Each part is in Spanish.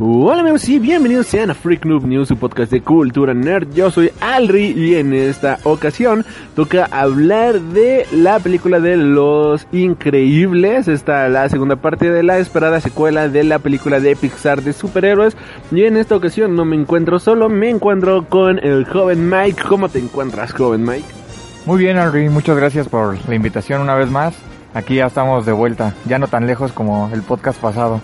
Hola amigos y bienvenidos sean a Freak Noob News, su podcast de cultura nerd. Yo soy Alri y en esta ocasión toca hablar de la película de Los Increíbles. Esta la segunda parte de la esperada secuela de la película de Pixar de superhéroes. Y en esta ocasión no me encuentro solo, me encuentro con el joven Mike. ¿Cómo te encuentras, joven Mike? Muy bien, Henry, muchas gracias por la invitación una vez más. Aquí ya estamos de vuelta, ya no tan lejos como el podcast pasado.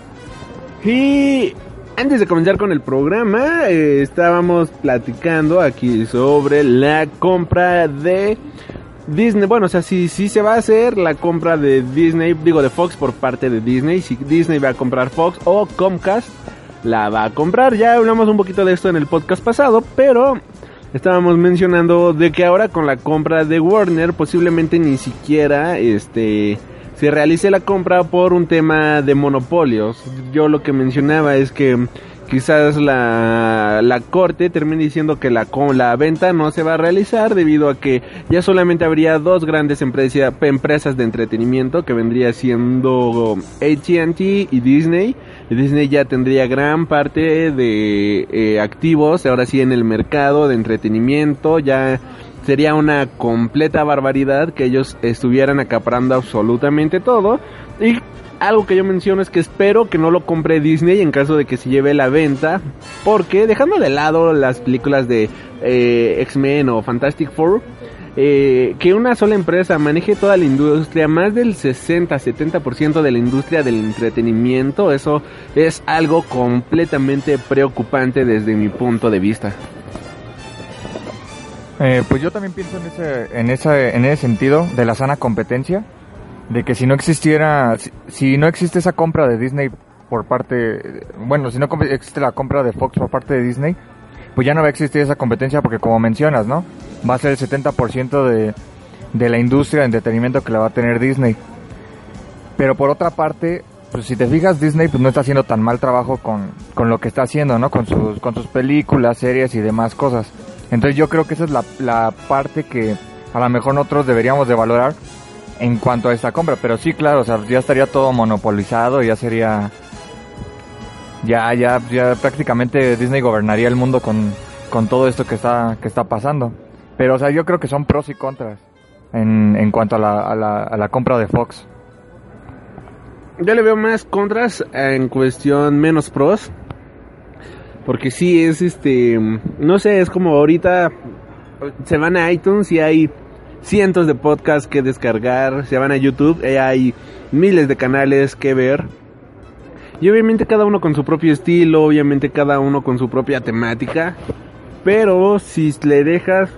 Y antes de comenzar con el programa, eh, estábamos platicando aquí sobre la compra de Disney. Bueno, o sea, si, si se va a hacer la compra de Disney, digo de Fox por parte de Disney, si Disney va a comprar Fox o Comcast la va a comprar. Ya hablamos un poquito de esto en el podcast pasado, pero estábamos mencionando de que ahora con la compra de Warner posiblemente ni siquiera este se realice la compra por un tema de monopolios. Yo lo que mencionaba es que quizás la, la corte termine diciendo que la, la venta no se va a realizar debido a que ya solamente habría dos grandes empresa, empresas de entretenimiento que vendría siendo ATT y Disney. Disney ya tendría gran parte de eh, activos ahora sí en el mercado de entretenimiento ya sería una completa barbaridad que ellos estuvieran acaparando absolutamente todo. Y algo que yo menciono es que espero que no lo compre Disney en caso de que se lleve la venta. Porque dejando de lado las películas de eh, X-Men o Fantastic Four, eh, que una sola empresa maneje toda la industria, más del 60-70% de la industria del entretenimiento, eso es algo completamente preocupante desde mi punto de vista. Eh, pues yo también pienso en ese, en ese, en ese sentido de la sana competencia, de que si no existiera, si, no existe esa compra de Disney por parte, bueno, si no existe la compra de Fox por parte de Disney, pues ya no va a existir esa competencia porque como mencionas, ¿no? Va a ser el 70% de, de la industria de entretenimiento que la va a tener Disney. Pero por otra parte, pues si te fijas, Disney pues no está haciendo tan mal trabajo con, con lo que está haciendo, ¿no? Con sus, con sus películas, series y demás cosas. Entonces yo creo que esa es la, la, parte que a lo mejor nosotros deberíamos de valorar en cuanto a esta compra. Pero sí, claro, o sea, ya estaría todo monopolizado, ya sería... Ya, ya, ya prácticamente Disney gobernaría el mundo con, con todo esto que está, que está pasando. Pero, o sea, yo creo que son pros y contras en, en cuanto a la, a, la, a la compra de Fox. Yo le veo más contras en cuestión menos pros. Porque sí, es este. No sé, es como ahorita. Se van a iTunes y hay cientos de podcasts que descargar. Se van a YouTube y hay miles de canales que ver. Y obviamente cada uno con su propio estilo, obviamente cada uno con su propia temática. Pero si le dejas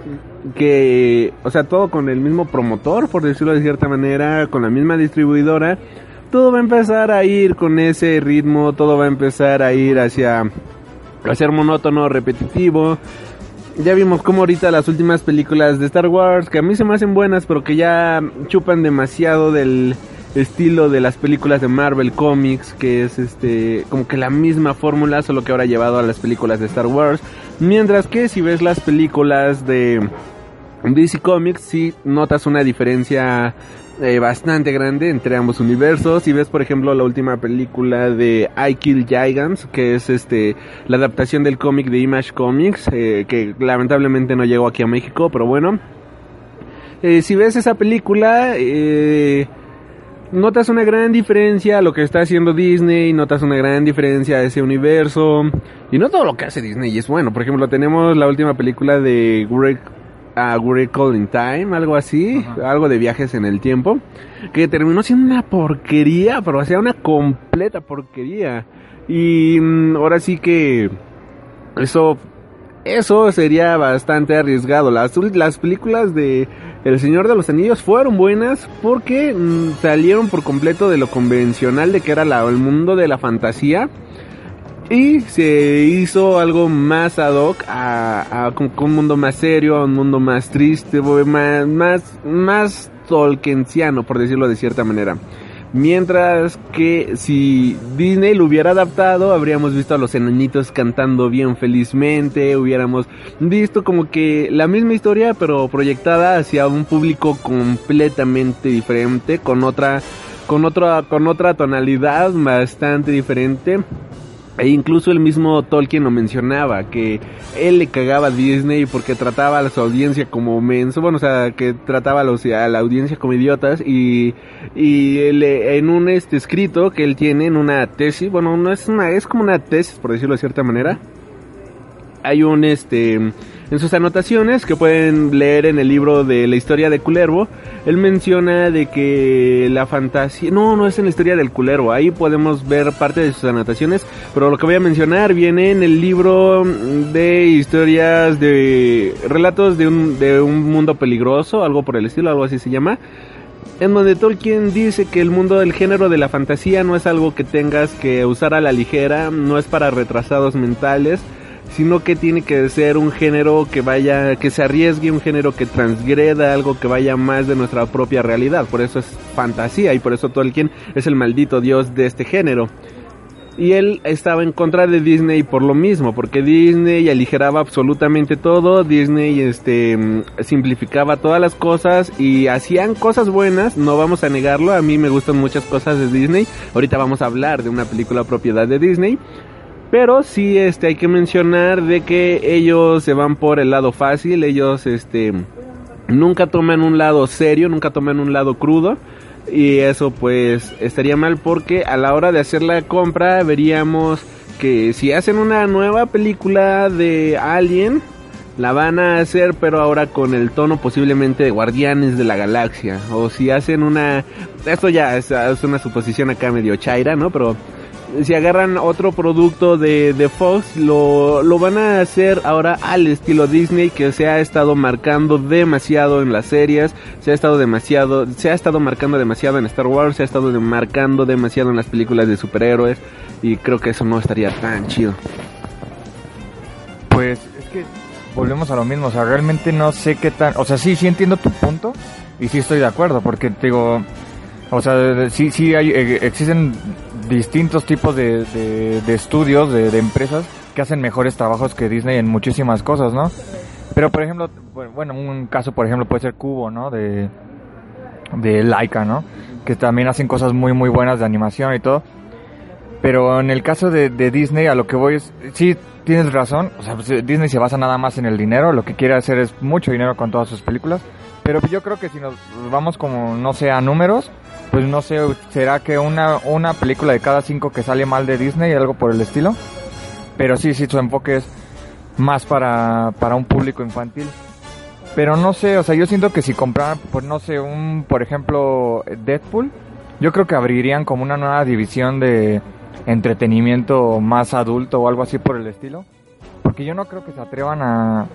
que, o sea, todo con el mismo promotor, por decirlo de cierta manera, con la misma distribuidora, todo va a empezar a ir con ese ritmo, todo va a empezar a ir hacia a ser monótono, repetitivo. Ya vimos como ahorita las últimas películas de Star Wars, que a mí se me hacen buenas, pero que ya chupan demasiado del estilo de las películas de Marvel Comics, que es este como que la misma fórmula, solo que ahora llevado a las películas de Star Wars. Mientras que si ves las películas de DC Comics, sí notas una diferencia eh, bastante grande entre ambos universos. Si ves, por ejemplo, la última película de I Kill Gigants, que es este la adaptación del cómic de Image Comics, eh, que lamentablemente no llegó aquí a México, pero bueno. Eh, si ves esa película, notas una gran diferencia a lo que está haciendo Disney, notas una gran diferencia a ese universo. Y no todo lo que hace Disney es bueno. Por ejemplo, tenemos la última película de Greg, Greg Calling Time, algo así, algo de viajes en el tiempo, que terminó siendo una porquería, pero hacía una completa porquería. Y mm, ahora sí que eso eso sería bastante arriesgado. Las, las películas de El Señor de los Anillos fueron buenas porque mm, salieron por completo de lo convencional de que era la, el mundo de la fantasía. Y se hizo algo más ad hoc a, a que un mundo más serio, a un mundo más triste, más, más, más tolkiensiano, por decirlo de cierta manera. Mientras que si Disney lo hubiera adaptado, habríamos visto a los enanitos cantando bien felizmente, hubiéramos visto como que la misma historia, pero proyectada hacia un público completamente diferente, con otra, con otra, con otra tonalidad bastante diferente. E incluso el mismo Tolkien lo mencionaba, que él le cagaba a Disney porque trataba a su audiencia como menso, bueno, o sea, que trataba a, los, a la audiencia como idiotas y, y él, en un este escrito que él tiene, en una tesis, bueno, no es una, es como una tesis, por decirlo de cierta manera, hay un este en sus anotaciones que pueden leer en el libro de la historia de Culervo, él menciona de que la fantasía, no, no es en la historia del Culervo, ahí podemos ver parte de sus anotaciones, pero lo que voy a mencionar viene en el libro de historias de relatos de un, de un mundo peligroso, algo por el estilo, algo así se llama en donde Tolkien dice que el mundo del género de la fantasía no es algo que tengas que usar a la ligera, no es para retrasados mentales, sino que tiene que ser un género que vaya, que se arriesgue, un género que transgreda algo que vaya más de nuestra propia realidad. Por eso es fantasía y por eso Tolkien es el maldito dios de este género. Y él estaba en contra de Disney por lo mismo, porque Disney aligeraba absolutamente todo, Disney este simplificaba todas las cosas y hacían cosas buenas, no vamos a negarlo, a mí me gustan muchas cosas de Disney. Ahorita vamos a hablar de una película propiedad de Disney, pero sí este hay que mencionar de que ellos se van por el lado fácil, ellos este nunca toman un lado serio, nunca toman un lado crudo. Y eso pues estaría mal porque a la hora de hacer la compra veríamos que si hacen una nueva película de Alien, la van a hacer pero ahora con el tono posiblemente de Guardianes de la Galaxia. O si hacen una... Esto ya es, es una suposición acá medio chaira, ¿no? Pero si agarran otro producto de, de Fox, lo, lo, van a hacer ahora al estilo Disney que se ha estado marcando demasiado en las series, se ha estado demasiado, se ha estado marcando demasiado en Star Wars, se ha estado marcando demasiado en las películas de superhéroes y creo que eso no estaría tan chido. Pues es que volvemos a lo mismo, o sea, realmente no sé qué tan, o sea, sí, sí entiendo tu punto y sí estoy de acuerdo porque digo, o sea, sí, sí hay, eh, existen distintos tipos de, de, estudios, de, de, empresas que hacen mejores trabajos que Disney en muchísimas cosas, ¿no? Pero, por ejemplo, bueno, un caso, por ejemplo, puede ser Cubo, ¿no? De, de Laika, ¿no? Que también hacen cosas muy, muy buenas de animación y todo. Pero en el caso de, Disney, a lo que voy es, sí, tienes razón, o sea, pues, Disney se basa nada más en el dinero, lo que quiere hacer es mucho dinero con todas sus películas. Pero yo creo que si nos vamos como, no sé, a números, pues no sé, será que una, una película de cada cinco que sale mal de Disney, algo por el estilo. Pero sí, sí, su enfoque es más para, para un público infantil. Pero no sé, o sea, yo siento que si compraran, pues no sé, un, por ejemplo, Deadpool, yo creo que abrirían como una nueva división de entretenimiento más adulto o algo así por el estilo. Porque yo no creo que se atrevan a,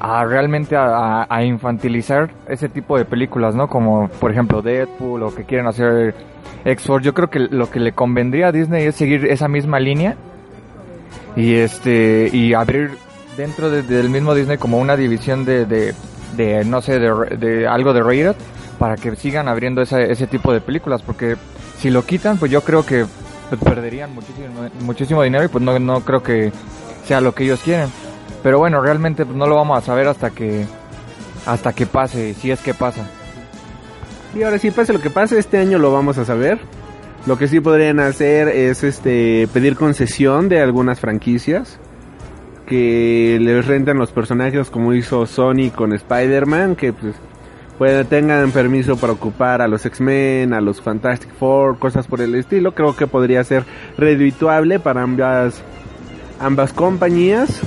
a realmente a, a, infantilizar ese tipo de películas, ¿no? Como por ejemplo Deadpool o que quieren hacer X-Force. Yo creo que lo que le convendría a Disney es seguir esa misma línea y este y abrir dentro de, del mismo Disney como una división de, de, no sé, de, de, algo de rated para que sigan abriendo ese, ese tipo de películas porque si lo quitan pues yo creo que perderían muchísimo, muchísimo dinero y pues no, no creo que sea lo que ellos quieren. Pero bueno, realmente pues, no lo vamos a saber hasta que hasta que pase, si es que pasa. Y ahora sí pase lo que pase, este año lo vamos a saber. Lo que sí podrían hacer es este pedir concesión de algunas franquicias que les rentan los personajes como hizo Sony con Spider-Man, que pues tengan permiso para ocupar a los X-Men, a los Fantastic Four, cosas por el estilo. Creo que podría ser redituable para ambas, ambas compañías.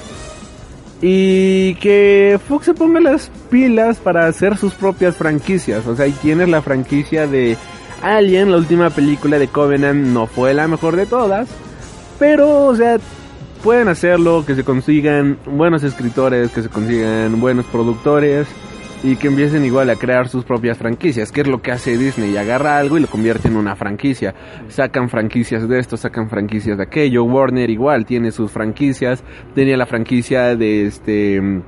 Y que Fox se ponga las pilas para hacer sus propias franquicias. O sea, ahí tienes la franquicia de Alien, la última película de Covenant no fue la mejor de todas. Pero, o sea, pueden hacerlo, que se consigan buenos escritores, que se consigan buenos productores y que empiecen igual a crear sus propias franquicias, que es lo que hace Disney, agarra algo y lo convierte en una franquicia. Sacan franquicias de esto, sacan franquicias de aquello. Warner igual tiene sus franquicias, tenía la franquicia de este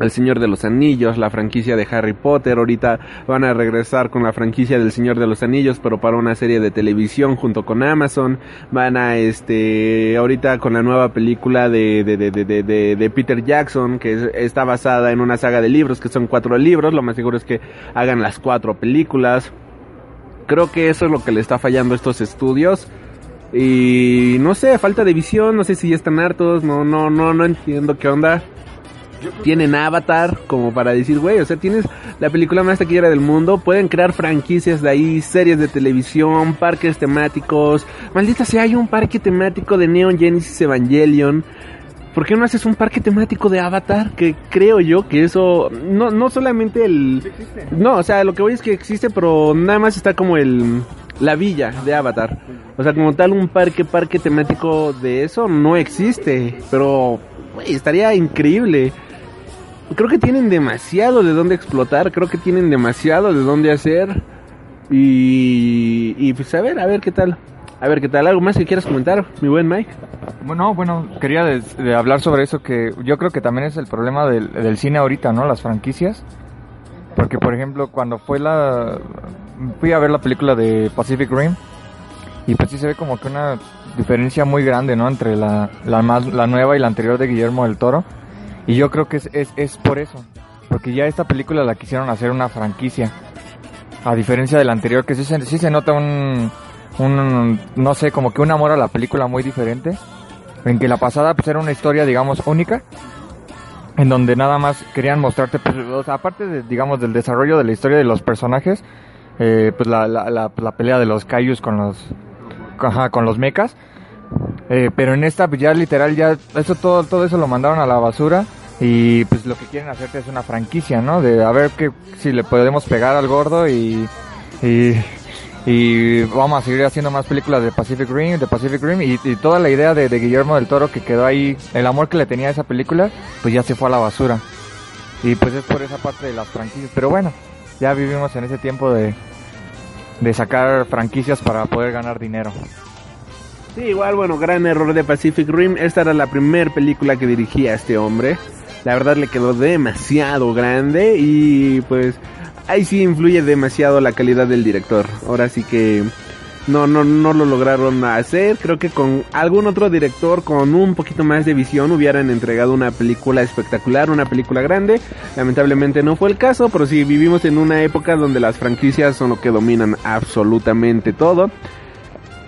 el Señor de los Anillos, la franquicia de Harry Potter, ahorita van a regresar con la franquicia del Señor de los Anillos, pero para una serie de televisión junto con Amazon, van a este, ahorita con la nueva película de, de, de, de, de Peter Jackson, que está basada en una saga de libros, que son cuatro libros, lo más seguro es que hagan las cuatro películas. Creo que eso es lo que le está fallando a estos estudios. Y no sé, falta de visión, no sé si ya están hartos, no, no, no, no entiendo qué onda tienen Avatar como para decir, güey, o sea, tienes la película más taquillera del mundo, pueden crear franquicias de ahí, series de televisión, parques temáticos. Maldita sea, hay un parque temático de Neon Genesis Evangelion. ¿Por qué no haces un parque temático de Avatar? Que creo yo que eso, no, no solamente el... No, o sea, lo que voy es que existe, pero nada más está como el... La villa de Avatar. O sea, como tal, un parque, parque temático de eso no existe. Pero, güey, estaría increíble creo que tienen demasiado de dónde explotar, creo que tienen demasiado de dónde hacer. Y, pues a ver, a ver qué tal. A ver qué tal, algo más que quieras comentar, mi buen Mike. Bueno, bueno, quería hablar sobre eso que yo creo que también es el problema del, del cine ahorita, ¿no? Las franquicias. Porque, por ejemplo, cuando fue la... Fui a ver la película de Pacific Rim y pues sí se ve como que una diferencia muy grande, ¿no? Entre la, la, más, la nueva y la anterior de Guillermo del Toro. Y yo creo que es, es, es por eso. Porque ya esta película la quisieron hacer una franquicia. A diferencia de la anterior, que sí se, sí se nota un, un, no sé, como que un amor a la película muy diferente. En que la pasada pues era una historia, digamos, única. En donde nada más querían mostrarte, pues, aparte de, digamos, del desarrollo de la historia de los personajes, eh, pues la, la, la, la, pelea de los Kaijus con los, ajá, con los mechas eh, pero en esta pues, ya literal ya eso todo todo eso lo mandaron a la basura y pues lo que quieren hacerte es una franquicia, ¿no? De a ver que si le podemos pegar al gordo y y, vamos a seguir haciendo más películas de Pacific Rim, de Pacific Rim y, toda la idea de, Guillermo del Toro que quedó ahí, el amor que le tenía a esa película, pues ya se fue a la basura. Y pues es por esa parte de las franquicias, pero bueno, ya vivimos en ese tiempo de de sacar franquicias para poder ganar dinero. Sí, igual, bueno, gran error de Pacific Rim. Esta era la primera película que dirigía este hombre. La verdad le quedó demasiado grande y pues ahí sí influye demasiado la calidad del director. Ahora sí que no, no, no lo lograron hacer. Creo que con algún otro director con un poquito más de visión hubieran entregado una película espectacular, una película grande. Lamentablemente no fue el caso, pero sí vivimos en una época donde las franquicias son lo que dominan absolutamente todo.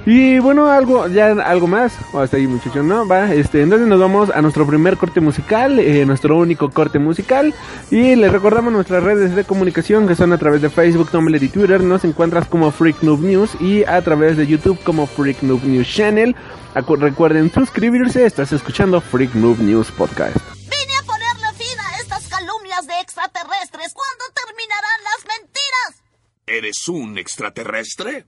Y bueno, algo, ya algo más, o hasta ahí muchachos, ¿no? Va, este, entonces nos vamos a nuestro primer corte musical, eh, nuestro único corte musical, y les recordamos nuestras redes de comunicación que son a través de Facebook, Tumblr y Twitter, nos encuentras como Freak Noob News y a través de YouTube como Freak Noob News Channel. recuerden suscribirse, estás escuchando Freak Noob News Podcast. Vine a ponerle fin a estas calumnias de extraterrestres, ¿cuándo terminarán las mentiras? ¿Eres un extraterrestre?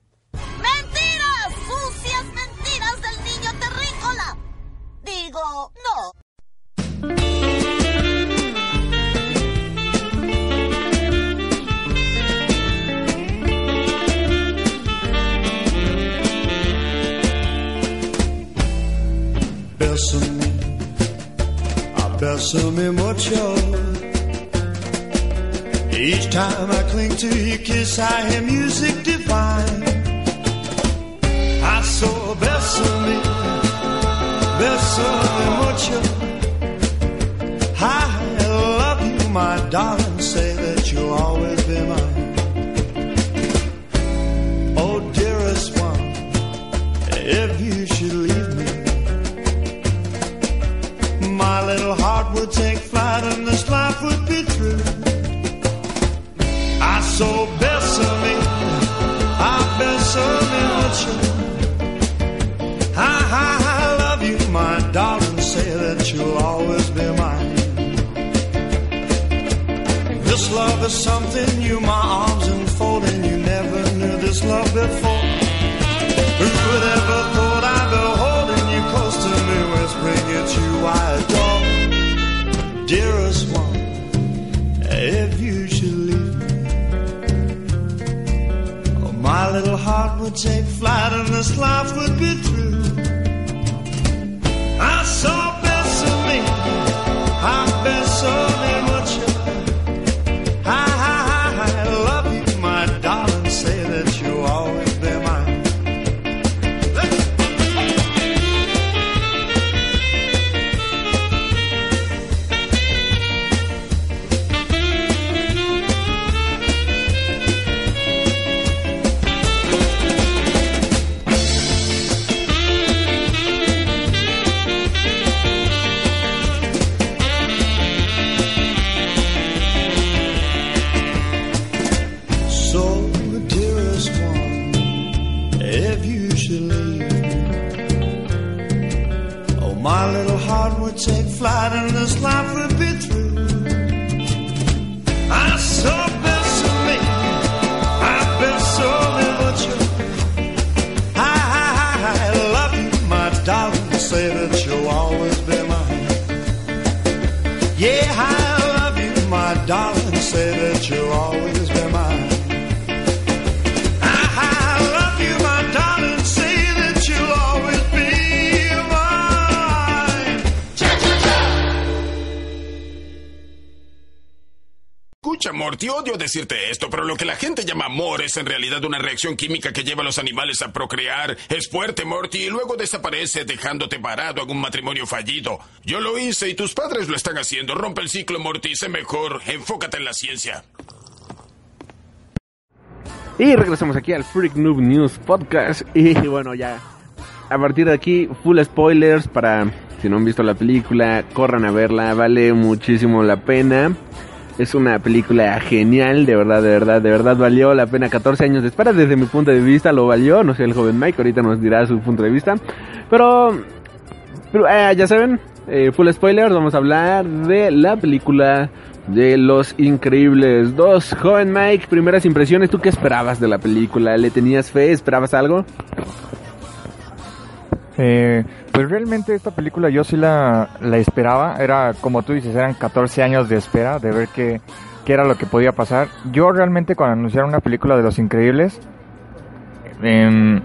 Bésame, bésame mucho. Each time I cling to your kiss, I hear music divine. I saw bésame. Bésame mucho. I love you, my darling. Say that you'll always be mine. Oh, dearest one, if you heart would take flight and this life would be true. I saw Bessemer, I Bessemer with you. I, I, I love you, my darling, say that you'll always be mine. This love is something new. my arms enfolding, you never knew this love before. Who would ever thought I'd be holding you close to me, whispering it's you I adore? Dearest one, if you should leave me, oh, my little heart would take flight and this life would be true. I saw bésame, I bésame Decirte esto, pero lo que la gente llama amor es en realidad una reacción química que lleva a los animales a procrear. Es fuerte, Morty, y luego desaparece dejándote parado en un matrimonio fallido. Yo lo hice y tus padres lo están haciendo. Rompe el ciclo, Morty, sé mejor. Enfócate en la ciencia. Y regresamos aquí al Freak Noob News Podcast. Y bueno, ya a partir de aquí, full spoilers para si no han visto la película, corran a verla, vale muchísimo la pena. Es una película genial, de verdad, de verdad, de verdad valió la pena 14 años de espera. Desde mi punto de vista lo valió, no sé el joven Mike, ahorita nos dirá su punto de vista. Pero, eh, ya saben, eh, full spoilers, vamos a hablar de la película de Los Increíbles 2. Joven Mike, primeras impresiones, ¿tú qué esperabas de la película? ¿Le tenías fe? ¿Esperabas algo? Eh, pues realmente esta película yo sí la, esperaba. Era, como tú dices, eran 14 años de espera de ver qué, era lo que podía pasar. Yo realmente cuando anunciaron una película de Los Increíbles, em,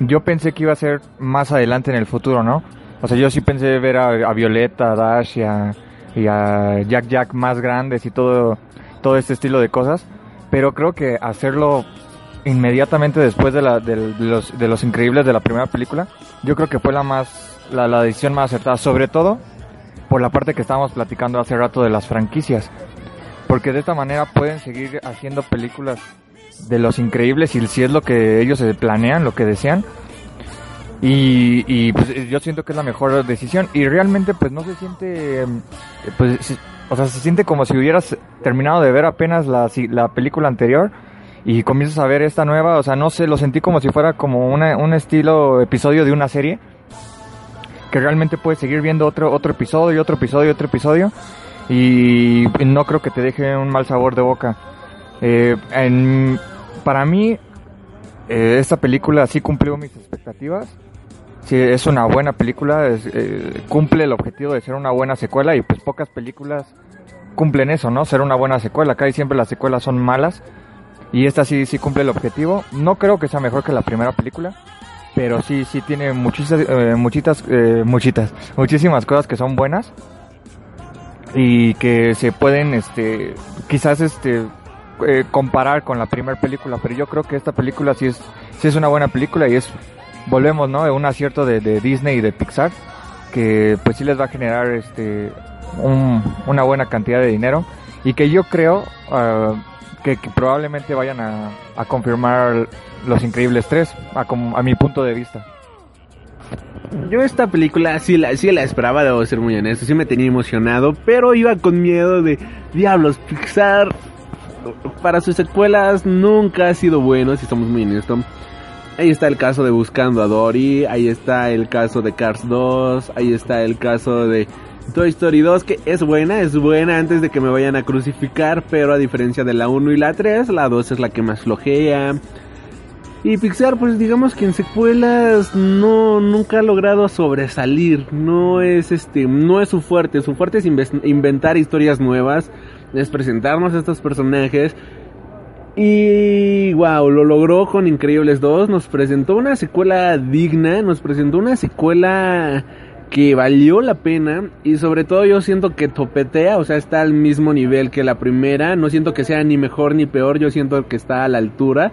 yo pensé que iba a ser más adelante en el futuro, ¿no? O sea, yo sí pensé ver a, a Violeta, a Dash y a, y a Jack Jack más grandes y todo, todo este estilo de cosas. Pero creo que hacerlo inmediatamente después de, la, los, de los increíbles de la primera película, yo creo que fue la más, la, la decisión más acertada, sobre todo por la parte que estábamos platicando hace rato de las franquicias. Porque de esta manera pueden seguir haciendo películas de los increíbles y si es lo que ellos se planean, lo que desean. Y, y pues yo siento que es la mejor decisión y realmente pues no se siente, em, pues, o sea, se siente como si hubieras terminado de ver apenas la, la película anterior y comienzas a ver esta nueva, o sea, no sé, lo sentí como si fuera como una, un estilo episodio de una serie que realmente puedes seguir viendo otro otro episodio, otro episodio, otro episodio y no creo que te deje un mal sabor de boca. Eh, en- para mí eh, esta película sí cumplió mis expectativas. Sí, es una buena película, es, eh, cumple el objetivo de ser una buena secuela y pues pocas películas cumplen eso, ¿no? Ser una buena secuela. Casi siempre las secuelas son malas y esta sí sí cumple el objetivo. No creo que sea mejor que la primera película, pero sí sí tiene muchísimas eh, muchitas eh, muchitas muchísimas cosas que son buenas y que se pueden este quizás este eh, comparar con la primera película, pero yo creo que esta película sí es sí es una buena película y es volvemos, ¿no? Un acierto de, de Disney y de Pixar que pues sí les va a generar este un- una buena cantidad de dinero y que yo creo ah, que, que probablemente vayan a, confirmar Los Increíbles 3 a, a mi punto de vista. Yo esta película sí la, sí la esperaba, debo ser muy honesto, sí me tenía emocionado, pero iba con miedo de diablos, Pixar para sus secuelas nunca ha sido bueno, si estamos muy honestos. Ahí está el caso de Buscando a Dory, ahí está el caso de Cars 2, ahí está el caso de Toy Story 2 que es buena, es buena antes de que me vayan a crucificar, pero a diferencia de la 1 y la 3, la 2 es la que más flojea. Y Pixar, pues digamos que en secuelas no nunca ha logrado sobresalir, no es este, no es su fuerte, su fuerte es inventar historias nuevas, es presentarnos a estos personajes. Y wow, lo logró con Increíbles 2, nos presentó una secuela digna, nos presentó una secuela que valió la pena y sobre todo yo siento que topetea, o sea, está al mismo nivel que la primera, no siento que sea ni mejor ni peor, yo siento que está a la altura.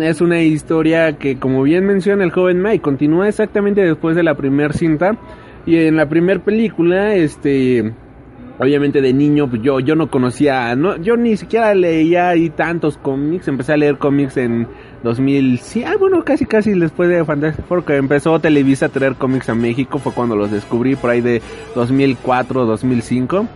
Es una historia que, como bien menciona el joven Mike, continúa exactamente después de la primera cinta. Y en la primera película, este, obviamente de niño pues yo yo no conocía no yo ni siquiera leía ahí tantos cómics. Empecé a leer cómics en 2000 sí ah bueno casi casi después de Fantastic Four que empezó Televisa a traer cómics a México fue cuando los descubrí por ahí de 2004 2005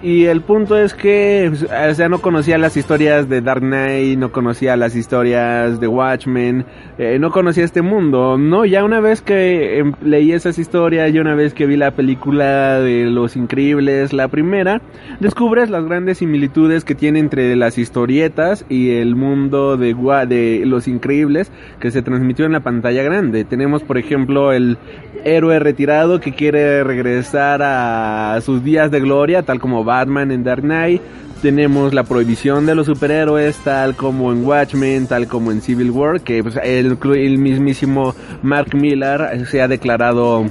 y el punto es que, pues, o sea, no conocía las historias de Dark Knight, no conocía las historias de Watchmen, eh, no conocía este mundo, ¿no? Ya una vez que em, leí esas historias, y una vez que vi la película de Los Increíbles, la primera, descubres las grandes similitudes que tiene entre las historietas y el mundo de, de Los Increíbles que se transmitió en la pantalla grande. Tenemos, por ejemplo, el héroe retirado que quiere regresar a sus días de gloria, tal como Batman en Dark Knight. Tenemos la prohibición de los superhéroes, tal como en Watchmen, tal como en Civil War, que pues, el, mismísimo Mark Millar se ha declarado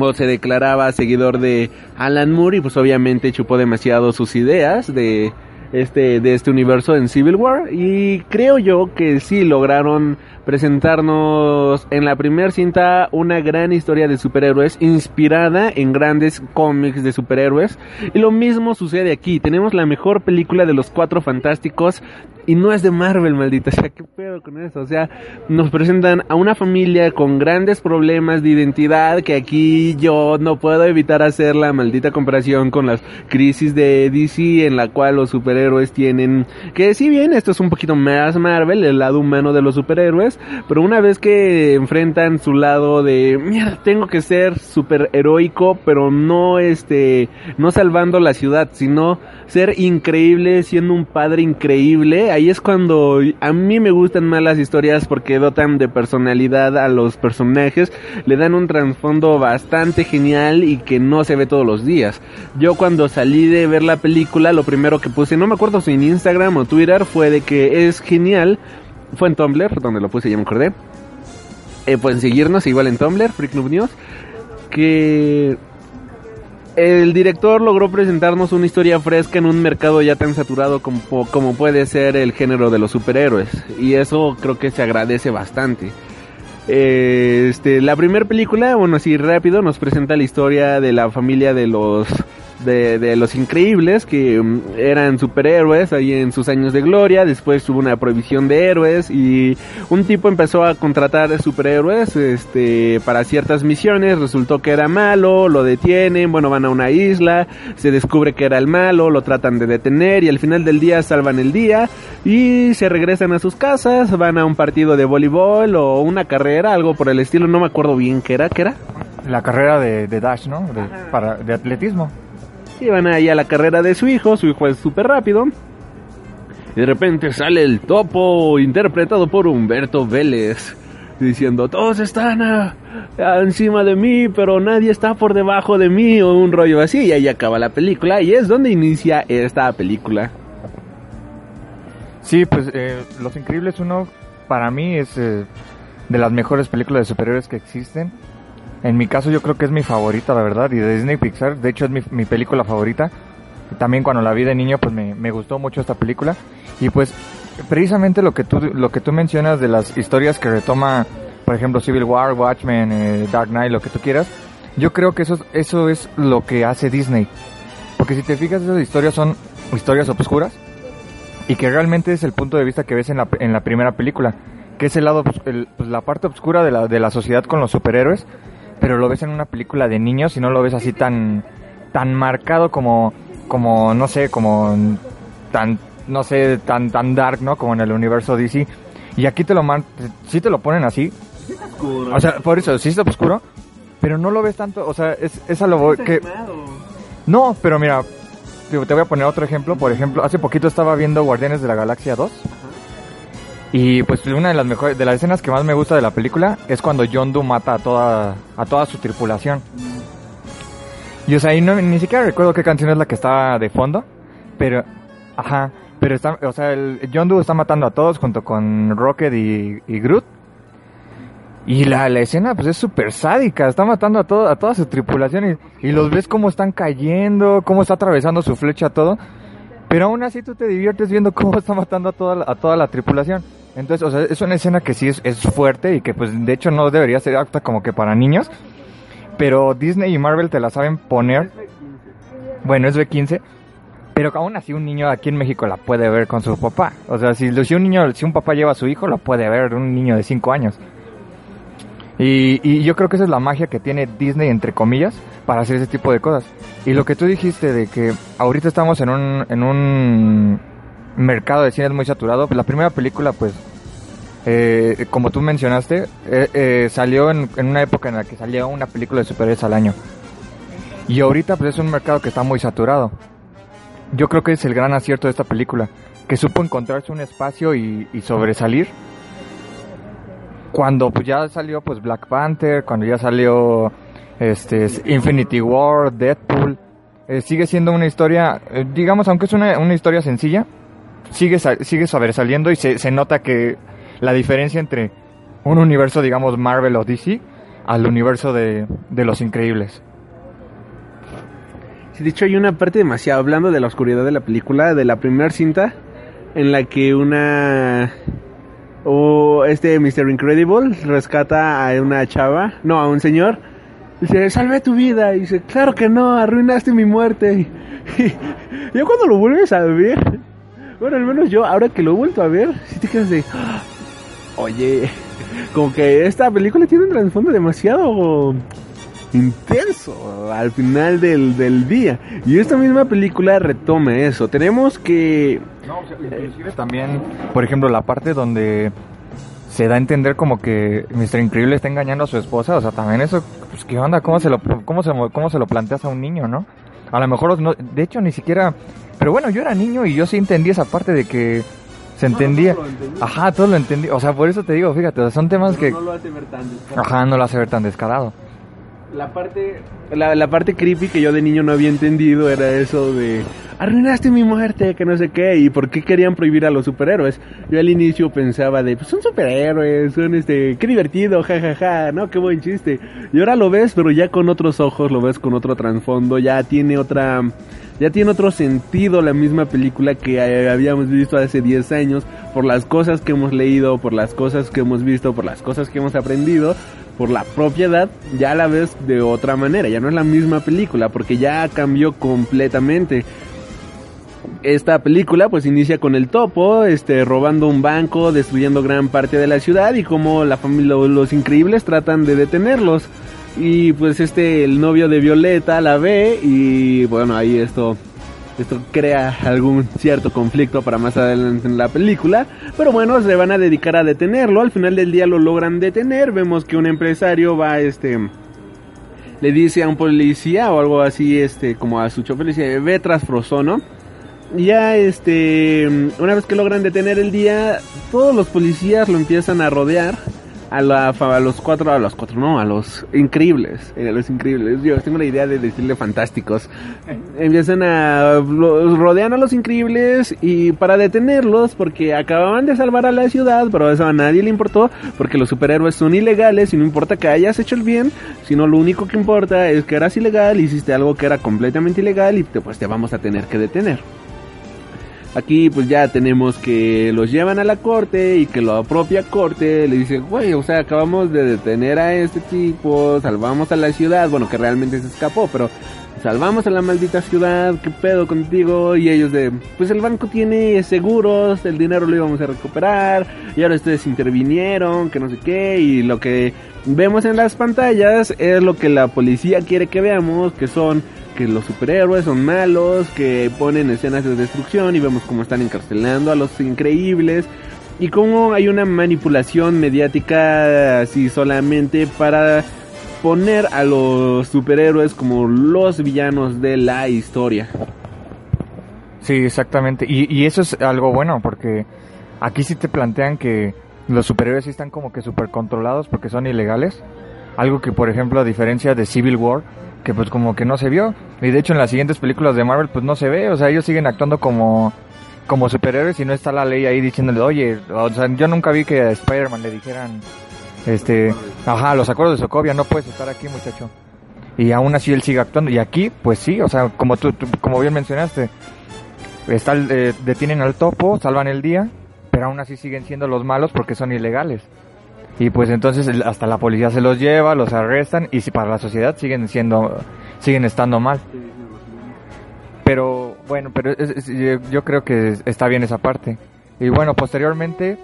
o se declaraba seguidor de Alan Moore y pues obviamente chupó demasiado sus ideas de este de este universo en Civil War. Y creo yo que sí lograron presentarnos en la primera cinta una gran historia de superhéroes inspirada en grandes cómics de superhéroes. Y lo mismo sucede aquí. Tenemos la mejor película de los cuatro fantásticos y no es de Marvel, maldita sea, qué pedo con eso. O sea, nos presentan a una familia con grandes problemas de identidad que aquí yo no puedo evitar hacer la maldita comparación con las crisis de DC en la cual los superhéroes tienen que si bien esto es un poquito más Marvel, el lado humano de los superhéroes, pero una vez que enfrentan su lado de mierda, tengo que ser superheroico, pero no este no salvando la ciudad, sino ser increíble, siendo un padre increíble, ahí es cuando a mí me gustan más las historias porque dotan de personalidad a los personajes, le dan un trasfondo bastante genial y que no se ve todos los días. Yo cuando salí de ver la película, lo primero que puse, no me acuerdo si en Instagram o Twitter, fue de que es genial, fue en Tumblr, donde lo puse, ya me acordé. Eh, pueden seguirnos igual en Tumblr, Freak Noob News, que el director logró presentarnos una historia fresca en un mercado ya tan saturado como, como puede ser el género de los superhéroes. Y eso creo que se agradece bastante. Eh, este, la primera película, bueno, así rápido, nos presenta la historia de la familia de los de, de los increíbles que um, eran superhéroes ahí en sus años de gloria. Después hubo una prohibición de héroes y un tipo empezó a contratar superhéroes este, para ciertas misiones. Resultó que era malo, lo detienen, bueno, van a una isla, se descubre que era el malo, lo tratan de detener y al final del día salvan el día y se regresan a sus casas, van a un partido de voleibol o una carrera, algo por el estilo, no me acuerdo bien qué era, qué era. La carrera de, de Dash, ¿no? De, para, de atletismo. Y van ahí a la carrera de su hijo, su hijo es súper rápido. Y de repente sale el topo interpretado por Humberto Vélez. Diciendo, todos están a- a encima de mí, pero nadie está por debajo de mí, o un rollo así. Y ahí acaba la película, y es donde inicia esta película. Sí, pues eh, Los Increíbles 1 para mí es eh, de las mejores películas de superhéroes que existen. En mi caso yo creo que es mi favorita, la verdad, y de Disney Pixar, de hecho es mi, mi película favorita. También cuando la vi de niño pues me, me gustó mucho esta película. Y pues precisamente lo que tú, lo que tú mencionas de las historias que retoma, por ejemplo Civil War, Watchmen, eh, Dark Knight, lo que tú quieras, yo creo que eso, eso es lo que hace Disney. Porque si te fijas esas historias son historias obscuras y que realmente es el punto de vista que ves en la, en la primera película, que es el lado, el- pues, la parte oscura de la, de la sociedad con los superhéroes, pero lo ves en una película de niños y no lo ves así tan, tan marcado como, como, no sé, como tan, no sé, tan, tan dark, ¿no? Como en el universo DC. Y aquí te lo man, sí te lo ponen así. O sea, por eso, sí está oscuro, pero no lo ves tanto, o sea, es, es a lo que, No, pero mira, te voy a poner otro ejemplo. Por ejemplo, hace poquito estaba viendo Guardianes de la Galaxia 2. Y pues una de las mejores, de las escenas que más me gusta de la película es cuando John Doe mata a toda, a toda su tripulación. Y o sea, ahí no, ni siquiera recuerdo qué canción es la que estaba de fondo, pero, ajá, pero está, o sea, el John está matando a todos junto con Rocket y, y Groot. Y la, la escena pues es súper sádica, está matando a, todo, a toda su tripulación y, y los ves cómo están cayendo, cómo está atravesando su flecha todo. Pero aún así tú te diviertes viendo cómo está matando a toda a toda la tripulación. Entonces, o sea, es una escena que sí es, es fuerte y que pues de hecho no debería ser apta como que para niños. Pero Disney y Marvel te la saben poner. Bueno, es B15. Pero aún así un niño aquí en México la puede ver con su papá. O sea, si, un niño, si un papá lleva a su hijo, lo puede ver un niño de 5 años. Y, y yo creo que esa es la magia que tiene Disney, entre comillas, para hacer ese tipo de cosas. Y lo que tú dijiste de que ahorita estamos en un, en un mercado de cines muy saturado, la primera película, pues, eh, como tú mencionaste, eh, eh, salió en, una época en la que salía una película de superhéroes al año. Y ahorita, pues, es un mercado que está muy saturado. Yo creo que es el gran acierto de esta película, que supo encontrarse un espacio y, y sobresalir cuando pues ya salió pues Black Panther, cuando ya salió este Infinity War, Deadpool, eh, sigue siendo una historia, digamos, aunque es una historia sencilla, sigue, sigue sobresaliendo y se, se nota que la diferencia entre un universo, digamos, Marvel o DC al universo de, de los increíbles. Sí, de hecho hay una parte demasiado, hablando de la oscuridad de la película, de la primera cinta, en la que una o este Mr. Incredible rescata a una chava, no, a un señor. Dice, salvé tu vida. Y dice, claro que no, arruinaste mi muerte. Y yo cuando lo vuelves a ver, bueno, al menos yo, ahora que lo he vuelto a ver, si te quedas de, oye, como que esta película tiene un trasfondo demasiado intenso al final del, del día. Y esta misma película retoma eso. Tenemos que... No, o sea, inclusive también, por ejemplo, la parte donde se da a entender como que Mr. Increíble está engañando a su esposa, o sea, también eso, pues, ¿qué onda? ¿Cómo se lo, cómo se, cómo se lo planteas a un niño, no? A lo mejor, no, de hecho, ni siquiera... Pero bueno, yo era niño y yo sí entendí esa parte de que se entendía. Ajá, todo lo entendí. O sea, por eso te digo, fíjate, son temas que... No lo hace ver tan descarado. Ajá, no lo hace ver tan descarado. La parte, la, la, parte creepy que yo de niño no había entendido era eso de arruinaste mi muerte, que no sé qué, y por qué querían prohibir a los superhéroes. Yo al inicio pensaba de, pues son superhéroes, son este, qué divertido, jajaja, ja, ja, no, qué buen chiste. Y ahora lo ves, pero ya con otros ojos, lo ves con otro trasfondo, ya tiene otra, ya tiene otro sentido la misma película que habíamos visto hace 10 años, por las cosas que hemos leído, por las cosas que hemos visto, por las cosas que hemos aprendido, por la propiedad, ya la ves de otra manera, ya no es la misma película, porque ya cambió completamente. Esta película pues inicia con el topo, este, robando un banco, destruyendo gran parte de la ciudad y como la familia, los increíbles tratan de detenerlos. Y pues este, el novio de Violeta la ve y bueno, ahí esto esto crea algún cierto conflicto para más adelante en la película. Pero bueno, se van a dedicar a detenerlo. Al final del día lo logran detener. Vemos que un empresario va, este, le dice a un policía o algo así, este, como a su chofer, le dice, ve tras Frozono. Ya, este, una vez que logran detener el día, todos los policías lo empiezan a rodear a, la, a, los cuatro, a los cuatro, no, a los increíbles, a los increíbles. Yo tengo la idea de decirle fantásticos. Empiezan a, los, rodean a los increíbles y para detenerlos, porque acababan de salvar a la ciudad, pero eso a nadie le importó, porque los superhéroes son ilegales y no importa que hayas hecho el bien, sino lo único que importa es que eras ilegal, hiciste algo que era completamente ilegal y te, pues te vamos a tener que detener. Aquí pues ya tenemos que los llevan a la corte y que la propia corte le dice, güey, o sea, acabamos de detener a este tipo, salvamos a la ciudad, bueno, que realmente se escapó, pero salvamos a la maldita ciudad, ¿qué pedo contigo? Y ellos de, pues el banco tiene seguros, el dinero lo íbamos a recuperar, y ahora ustedes intervinieron, que no sé qué, y lo que vemos en las pantallas es lo que la policía quiere que veamos, que son que los superhéroes son malos, que ponen escenas de destrucción y vemos cómo están encarcelando a los increíbles y cómo hay una manipulación mediática así solamente para poner a los superhéroes como los villanos de la historia. Sí, exactamente. Y, y eso es algo bueno porque aquí sí te plantean que los superhéroes sí están como que super controlados porque son ilegales. Algo que, por ejemplo, a diferencia de Civil War, que pues como que no se vio. Y de hecho en las siguientes películas de Marvel pues no se ve. O sea, ellos siguen actuando como, como superhéroes y no está la ley ahí diciéndole, oye, o sea, yo nunca vi que a Spider-Man le dijeran, este, ajá, los acuerdos de Sokovia, no puedes estar aquí muchacho. Y aún así él sigue actuando. Y aquí, pues sí, o sea, como tú, tú- como bien mencionaste, está, eh, detienen al topo, salvan el día, pero aún así siguen siendo los malos porque son ilegales. Y pues entonces hasta la policía se los lleva, los arrestan y si para la sociedad siguen siendo, siguen estando mal. Pero bueno, pero es- es- yo, creo que es- está bien esa parte. Y bueno, posteriormente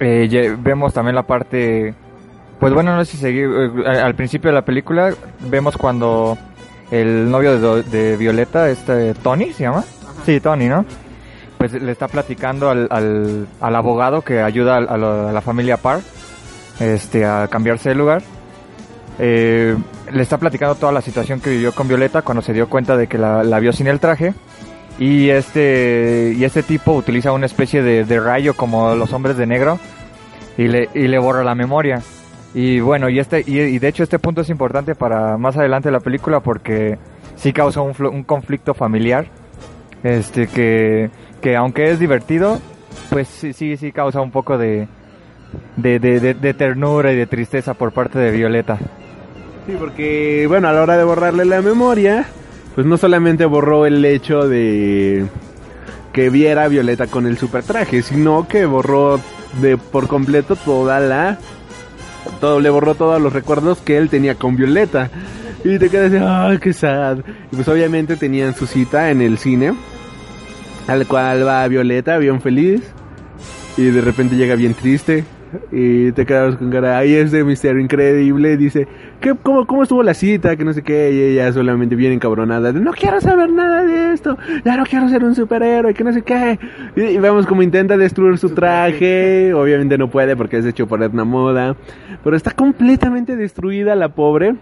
eh, vemos también la parte, pues bueno, no sé si seguir, eh, al principio de la película vemos cuando el novio de, de Violeta, este Tony, ¿se llama? Sí, Tony, ¿no? Pues le está platicando al, al, al abogado que ayuda a, a la- a la familia Parr este, a cambiarse de lugar. Eh, le está platicando toda la situación que vivió con Violeta cuando se dio cuenta de que la, la vio sin el traje. Y este, y este tipo utiliza una especie de, de rayo como los hombres de negro y le, y le borra la memoria. Y bueno, y este, y, y de hecho este punto es importante para más adelante de la película porque sí causa un, un conflicto familiar. Este que, que aunque es divertido, pues sí, sí, sí causa un poco de, de, de, de- de ternura y de tristeza por parte de Violeta. Sí, porque, bueno, a la hora de borrarle la memoria, pues no solamente borró el hecho de que viera a Violeta con el super traje, sino que borró de por completo toda la todo le borró todos los recuerdos que él tenía con Violeta. Y te quedas ay, qué sad. Y pues obviamente tenían su cita en el cine, al cual va Violeta bien feliz y de repente llega bien triste y te quedas con cara, ahí es de misterio increíble, dice, ¿qué, cómo, ¿cómo estuvo la cita? Que no sé qué, y ella solamente bien encabronada, de, no quiero saber nada de esto, ya no quiero ser un superhéroe, que no sé qué, y, y vemos como intenta destruir su traje, obviamente no puede porque es hecho por Edna Moda, pero está completamente destruida la pobre,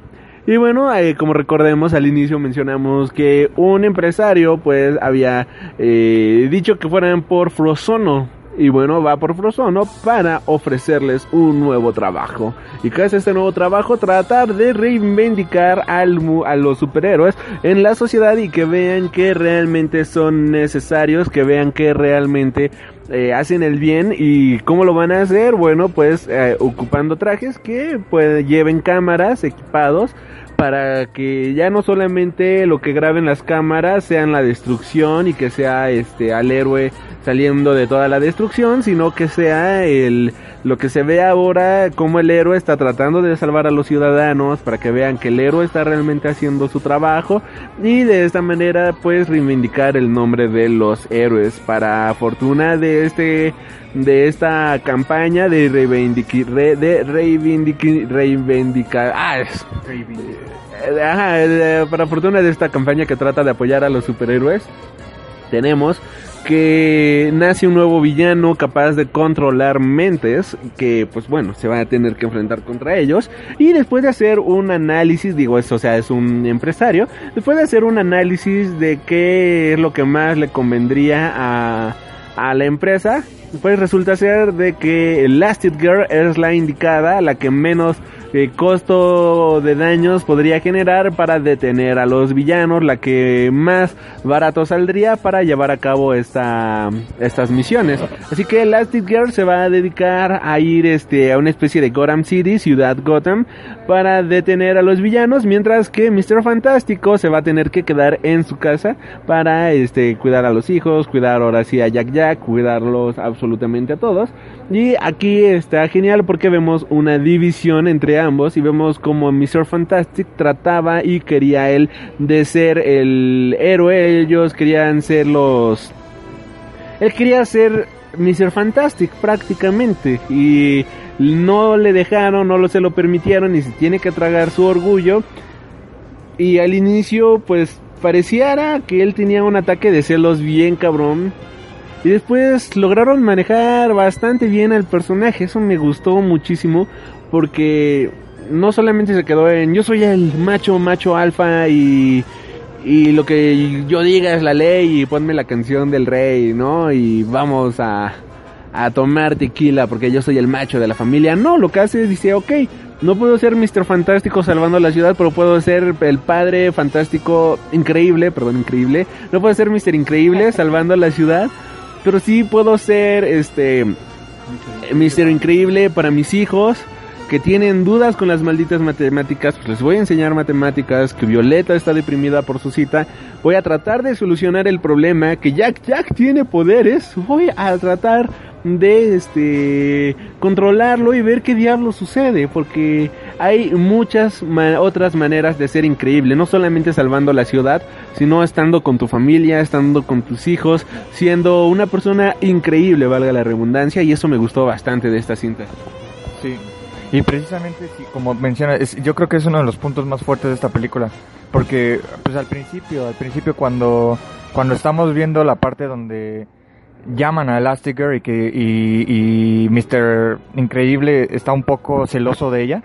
y bueno, eh, como recordemos al inicio mencionamos que un empresario pues había eh, dicho que fueran por Frozono. Y bueno, va por Frozono para ofrecerles un nuevo trabajo. ¿Y qué es este nuevo trabajo? Tratar de reivindicar a los superhéroes en la sociedad y que vean que realmente son necesarios, que vean que realmente eh, hacen el bien y cómo lo van a hacer bueno pues eh, ocupando trajes que pues lleven cámaras equipados para que ya no solamente lo que graben las cámaras sean la destrucción y que sea este al héroe saliendo de toda la destrucción sino que sea el lo que se ve ahora como el héroe está tratando de salvar a los ciudadanos para que vean que el héroe está realmente haciendo su trabajo y de esta manera pues reivindicar el nombre de los héroes. Para fortuna de este de esta campaña de reivindicar de reivindicar reivindicar ah, es- eh, ajá, eh, para fortuna de esta campaña que trata de apoyar a los superhéroes tenemos que nace un nuevo villano capaz de controlar mentes que pues bueno se va a tener que enfrentar contra ellos. Y después de hacer un análisis digo eso o sea es un empresario después de hacer un análisis de qué es lo que más le convendría a, a la empresa pues resulta ser de que Elastic Girl es la indicada la que menos eh, costo de daños podría generar para detener a los villanos, la que más barato saldría para llevar a cabo esta, estas misiones. Así que Elastic Girl se va a dedicar a ir este, a una especie de Gotham City, ciudad Gotham, para detener a los villanos, mientras que Mr. Fantástico se va a tener que quedar en su casa para este, cuidar a los hijos, cuidar ahora sí a Jack Jack, cuidarlos absolutamente a todos. Y aquí está genial porque vemos una división entre ambos y vemos como Mr. Fantastic trataba y quería él de ser el héroe, ellos querían ser los... Él quería ser Mr. Fantastic prácticamente y no le dejaron, no se lo permitieron y se tiene que tragar su orgullo. Y al inicio pues pareciera que él tenía un ataque de celos bien cabrón. Y después lograron manejar bastante bien al personaje. Eso me gustó muchísimo. Porque no solamente se quedó en yo soy el macho, macho alfa y, y lo que yo diga es la ley y ponme la canción del rey, ¿no? Y vamos a, a tomar tequila porque yo soy el macho de la familia. No, lo que hace es dice, ok, no puedo ser Mr. Fantástico salvando la ciudad, pero puedo ser el padre fantástico increíble, perdón, increíble. No puedo ser Mr. Increíble salvando la ciudad, pero sí puedo ser este Mr. Increíble para mis hijos que tienen dudas con las malditas matemáticas, pues les voy a enseñar matemáticas, que Violeta está deprimida por su cita, voy a tratar de solucionar el problema, que Jack Jack tiene poderes, voy a tratar de este controlarlo y ver qué diablo sucede, porque hay muchas otras maneras de ser increíble, no solamente salvando la ciudad, sino estando con tu familia, estando con tus hijos, siendo una persona increíble, valga la redundancia, y eso me gustó bastante de esta cinta. Sí. Y precisamente, como menciona, yo creo que es uno de los puntos más fuertes de esta película. Porque, pues al principio, al principio cuando, cuando estamos viendo la parte donde llaman a Elastigirl y que, y, y Mr. Increíble está un poco celoso de ella,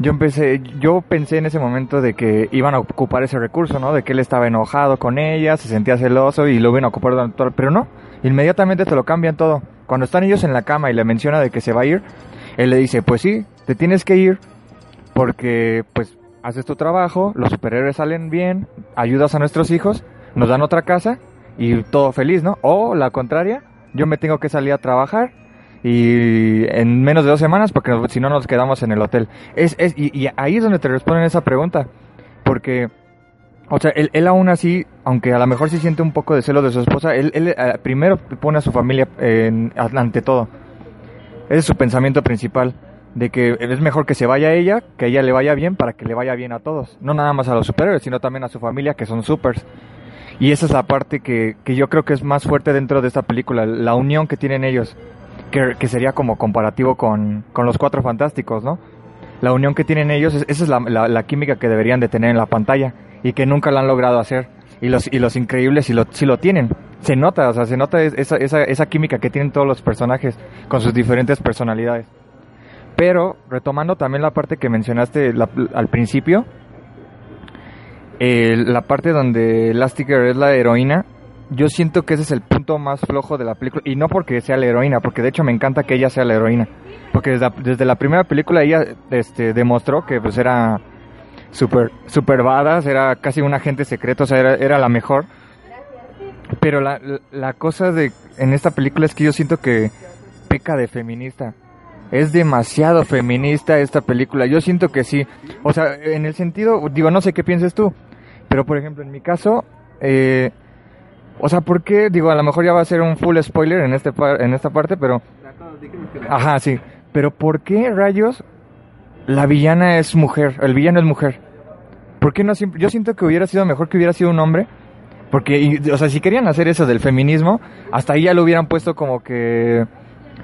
yo empecé, yo pensé en ese momento de que iban a ocupar ese recurso, ¿no? De que él estaba enojado con ella, se sentía celoso y lo iban a ocupar durante todo, pero no, inmediatamente te lo cambian todo. Cuando están ellos en la cama y le menciona de que se va a ir, él le dice, pues sí, te tienes que ir porque pues haces tu trabajo, los superhéroes salen bien, ayudas a nuestros hijos, nos dan otra casa y todo feliz, ¿no? O la contraria, yo me tengo que salir a trabajar y en menos de dos semanas porque si no nos quedamos en el hotel. Es, es, y, y ahí es donde te responden esa pregunta, porque... O sea, él, él aún así, aunque a lo mejor sí siente un poco de celo de su esposa, él, él eh, primero pone a su familia en- ante todo. Ese es su pensamiento principal, de que es mejor que se vaya ella, que ella le vaya bien, para que le vaya bien a todos. No nada más a los superhéroes, sino también a su familia, que son supers. Y esa es la parte que, que yo creo que es más fuerte dentro de esta película, la unión que tienen ellos, que, que sería como comparativo con, con los Cuatro Fantásticos, ¿no? La unión que tienen ellos, es- esa es la, la- química que deberían de tener en la pantalla y que nunca la han logrado hacer. Y los, y los increíbles sí lo, lo tienen. Se nota, o sea, se nota es- esa, esa, esa química que tienen todos los personajes con sus diferentes personalidades. Pero, retomando también la parte que mencionaste al principio, eh, la parte donde Elastigirl es la heroína, yo siento que ese es el punto más flojo de la película. Y no porque sea la heroína, porque de hecho me encanta que ella sea la heroína. Porque desde la, primera película ella este, demostró que pues era super, super badass, era casi un agente secreto, o sea, era, era la mejor. Pero la, la cosa de en esta película es que yo siento que peca de feminista. Es demasiado feminista esta película. Yo siento que sí. O sea, en el sentido, digo, no sé qué pienses tú. Pero por ejemplo, en mi caso, eh, o sea, ¿por qué? Digo, a lo mejor ya va a ser un full spoiler en, este, en esta parte, pero... Ajá, sí. Pero ¿por qué rayos la villana es mujer? El villano es mujer. ¿Por qué no siempre? Yo siento que hubiera sido mejor que hubiera sido un hombre. Porque, o sea, si querían hacer eso del feminismo, hasta ahí ya lo hubieran puesto como que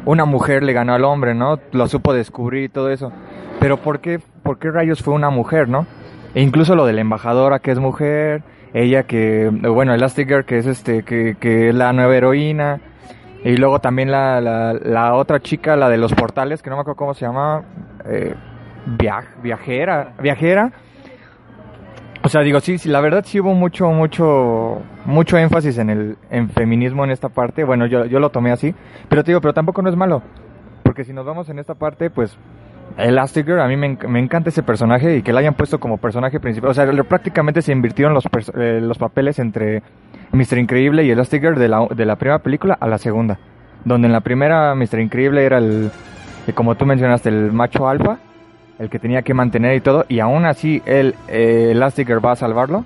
una mujer le ganó al hombre, ¿no? Lo supo descubrir y todo eso. Pero ¿por qué, por qué rayos fue una mujer, no? E incluso lo de la embajadora que es mujer, ella que, bueno, Elastigirl que es este, que, que es la nueva heroína, y luego también la, la, la otra chica, la de los portales, que no me acuerdo cómo se llama, eh, viaj- viajera, viajera. O sea, digo, sí, sí, la verdad sí hubo mucho, mucho, mucho énfasis en el en feminismo en esta parte. Bueno, yo, yo lo tomé así. Pero te digo, pero tampoco no es malo. Porque si nos vamos en esta parte, pues, Elastigirl, a mí me, me encanta ese personaje y que la hayan puesto como personaje principal. O sea, prácticamente se invirtieron los, eh, los papeles entre Mr. Increíble y Elastigirl de la, de la primera película a la segunda. Donde en la primera Mr. Increíble era el, eh, como tú mencionaste, el macho alfa, el que tenía que mantener y todo, y aún así el eh, Elastigirl va a salvarlo.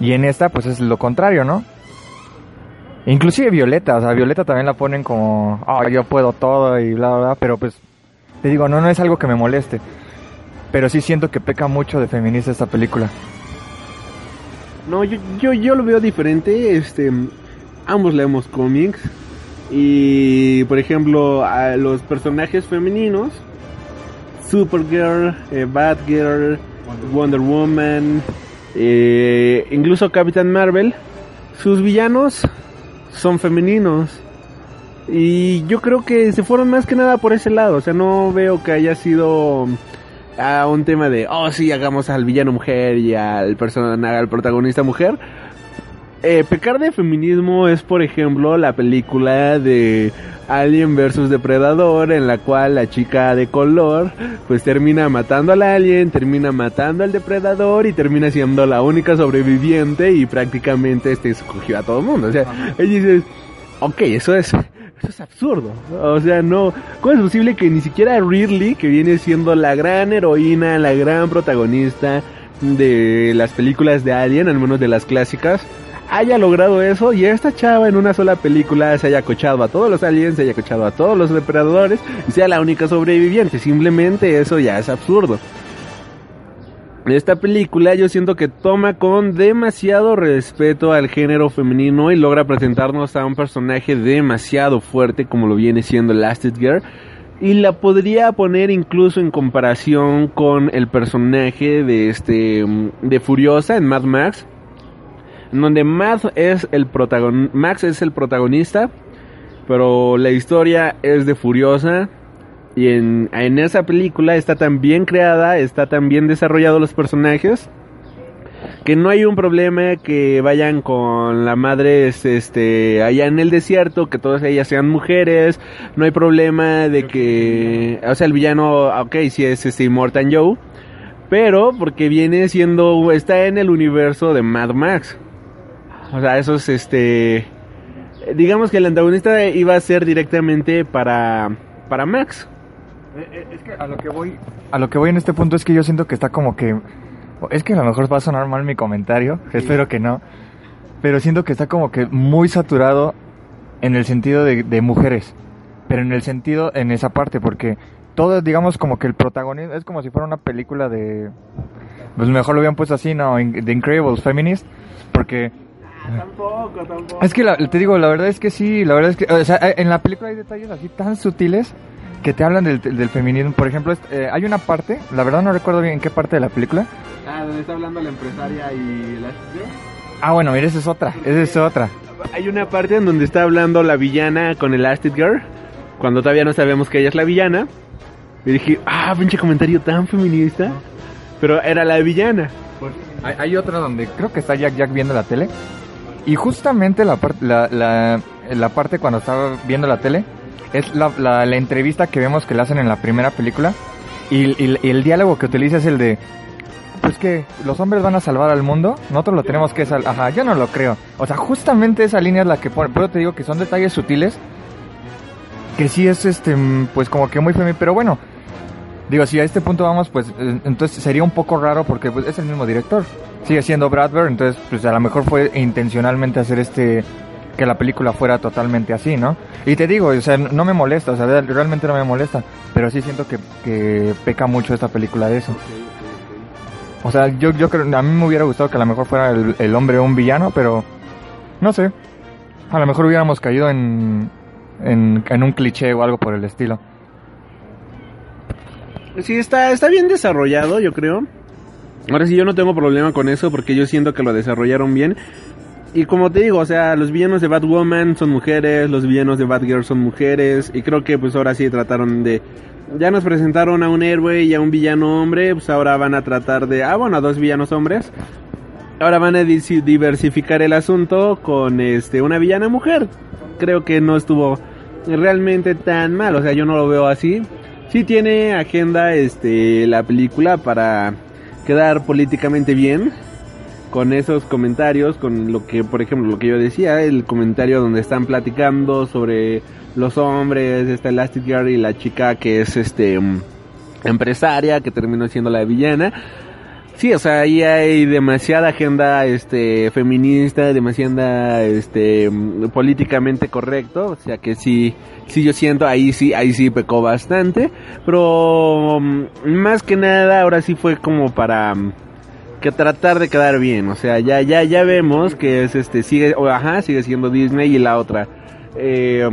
Y en esta, pues es lo contrario, ¿no? Inclusive Violeta, o sea, Violeta también la ponen como, ah, yo puedo todo y bla, bla, bla, pero pues, te digo, no, no es algo que me moleste. Pero sí siento que peca mucho de feminista esta película. No, yo, yo, yo lo veo diferente. Este, ambos leemos cómics. Y, por ejemplo, a los personajes femeninos, Supergirl, eh, Batgirl, Wonder Woman, eh, incluso Captain Marvel, sus villanos son femeninos. Y yo creo que se fueron más que nada por ese lado. O sea, no veo que haya sido a un tema de, oh sí, hagamos al villano mujer y al personaje, al protagonista mujer. Eh, pecar de feminismo es, por ejemplo, la película de Alien vs Depredador, en la cual la chica de color, pues termina matando al alien, termina matando al depredador y termina siendo la única sobreviviente y prácticamente este escogió a todo el mundo. O sea, ella dice, ok, eso es, eso es absurdo. O sea, no, ¿cómo es posible que ni siquiera Ridley, que viene siendo la gran heroína, la gran protagonista de las películas de Alien, al menos de las clásicas, haya logrado eso y esta chava en una sola película se haya cochado a todos los aliens, se haya cochado a todos los depredadores y sea la única sobreviviente. Simplemente eso ya es absurdo. Esta película yo siento que toma con demasiado respeto al género femenino y logra presentarnos a un personaje demasiado fuerte como lo viene siendo Girl y la podría poner incluso en comparación con el personaje de este de Furiosa en Mad Max en donde Max es el protagon Max es el protagonista, pero la historia es de Furiosa y en, en esa película está tan bien creada, está tan bien desarrollado los personajes que no hay un problema que vayan con la madre este allá en el desierto, que todas ellas sean mujeres, no hay problema de que, o sea, el villano, ok, si es este Immortan Joe, pero porque viene siendo, está en el universo de Mad Max. O sea, eso es este. Digamos que el antagonista iba a ser directamente para, para Max. Eh, eh, es que a lo que voy. A lo que voy en este punto es que yo siento que está como que. Es que a lo mejor va a sonar mal mi comentario. Espero que no. Pero siento que está como que muy saturado en el sentido de, de mujeres. Pero en el sentido, en esa parte, porque todo, digamos, como que el protagonismo es como si fuera una película de. Pues mejor lo habían puesto así, ¿no? The Incredibles Feminist. Porque Tampoco, tampoco. Es que te digo, la verdad es que sí, la verdad es que, o sea, en la película hay detalles así tan sutiles que te hablan del, del feminismo. Por ejemplo, eh, hay una parte, la verdad no recuerdo bien en qué parte de la película. Ah, donde está hablando la empresaria y la Ah, bueno, mira, esa es otra, esa es otra. Hay una parte en donde está hablando la villana con el Asted Girl, cuando todavía no sabemos que ella es la villana. Y dije, ah, pinche comentario tan feminista. Pero era la villana. Hay, hay otra donde creo que está Jack Jack viendo la tele y justamente la, la, la, la, parte cuando estaba viendo la tele es la, la, entrevista que vemos que le hacen en la primera película. Y, el diálogo que utiliza es el de, pues que los hombres van a salvar al mundo, nosotros lo tenemos que salvar. Ajá, yo no lo creo. O sea, justamente esa línea es la que pone, pero te digo que son detalles sutiles, que sí es este, pues como que muy femenino, pero bueno. Digo, si a este punto vamos, pues entonces sería un poco raro porque pues, es el mismo director sigue siendo Brad Bird, entonces pues a lo mejor fue intencionalmente hacer este que la película fuera totalmente así, ¿no? Y te digo, o sea, no me molesta, o sea, realmente no me molesta, pero sí siento que, que peca mucho esta película de eso. O sea, yo, yo creo, a mí me hubiera gustado que a lo mejor fuera el, el hombre un villano, pero no sé, a lo mejor hubiéramos caído en, en, en un cliché o algo por el estilo. Sí, está, está bien desarrollado, yo creo. Ahora sí, yo no tengo problema con eso porque yo siento que lo desarrollaron bien. Y como te digo, o sea, los villanos de Batwoman son mujeres, los villanos de Batgirl son mujeres. Y creo que pues ahora sí trataron de... Ya nos presentaron a un héroe y a un villano hombre, pues ahora van a tratar de... Ah, bueno, a dos villanos hombres. Ahora van a diversificar el asunto con este una villana mujer. Creo que no estuvo realmente tan mal, o sea, yo no lo veo así. Sí tiene agenda este la película para quedar políticamente bien con esos comentarios, con lo que, por ejemplo, lo que yo decía, el comentario donde están platicando sobre los hombres, esta Elastic Girl y la chica que es este mm, empresaria, que terminó siendo la villana. Sí, o sea, ahí hay demasiada agenda este feminista, demasiada este mm, políticamente correcto, o sea que sí sí yo siento ahí sí ahí sí pecó bastante, pero mm, más que nada ahora sí fue como para mm, que tratar de quedar bien, o sea, ya ya ya vemos que es este sigue o ajá, sigue siendo Disney y la otra. Eh,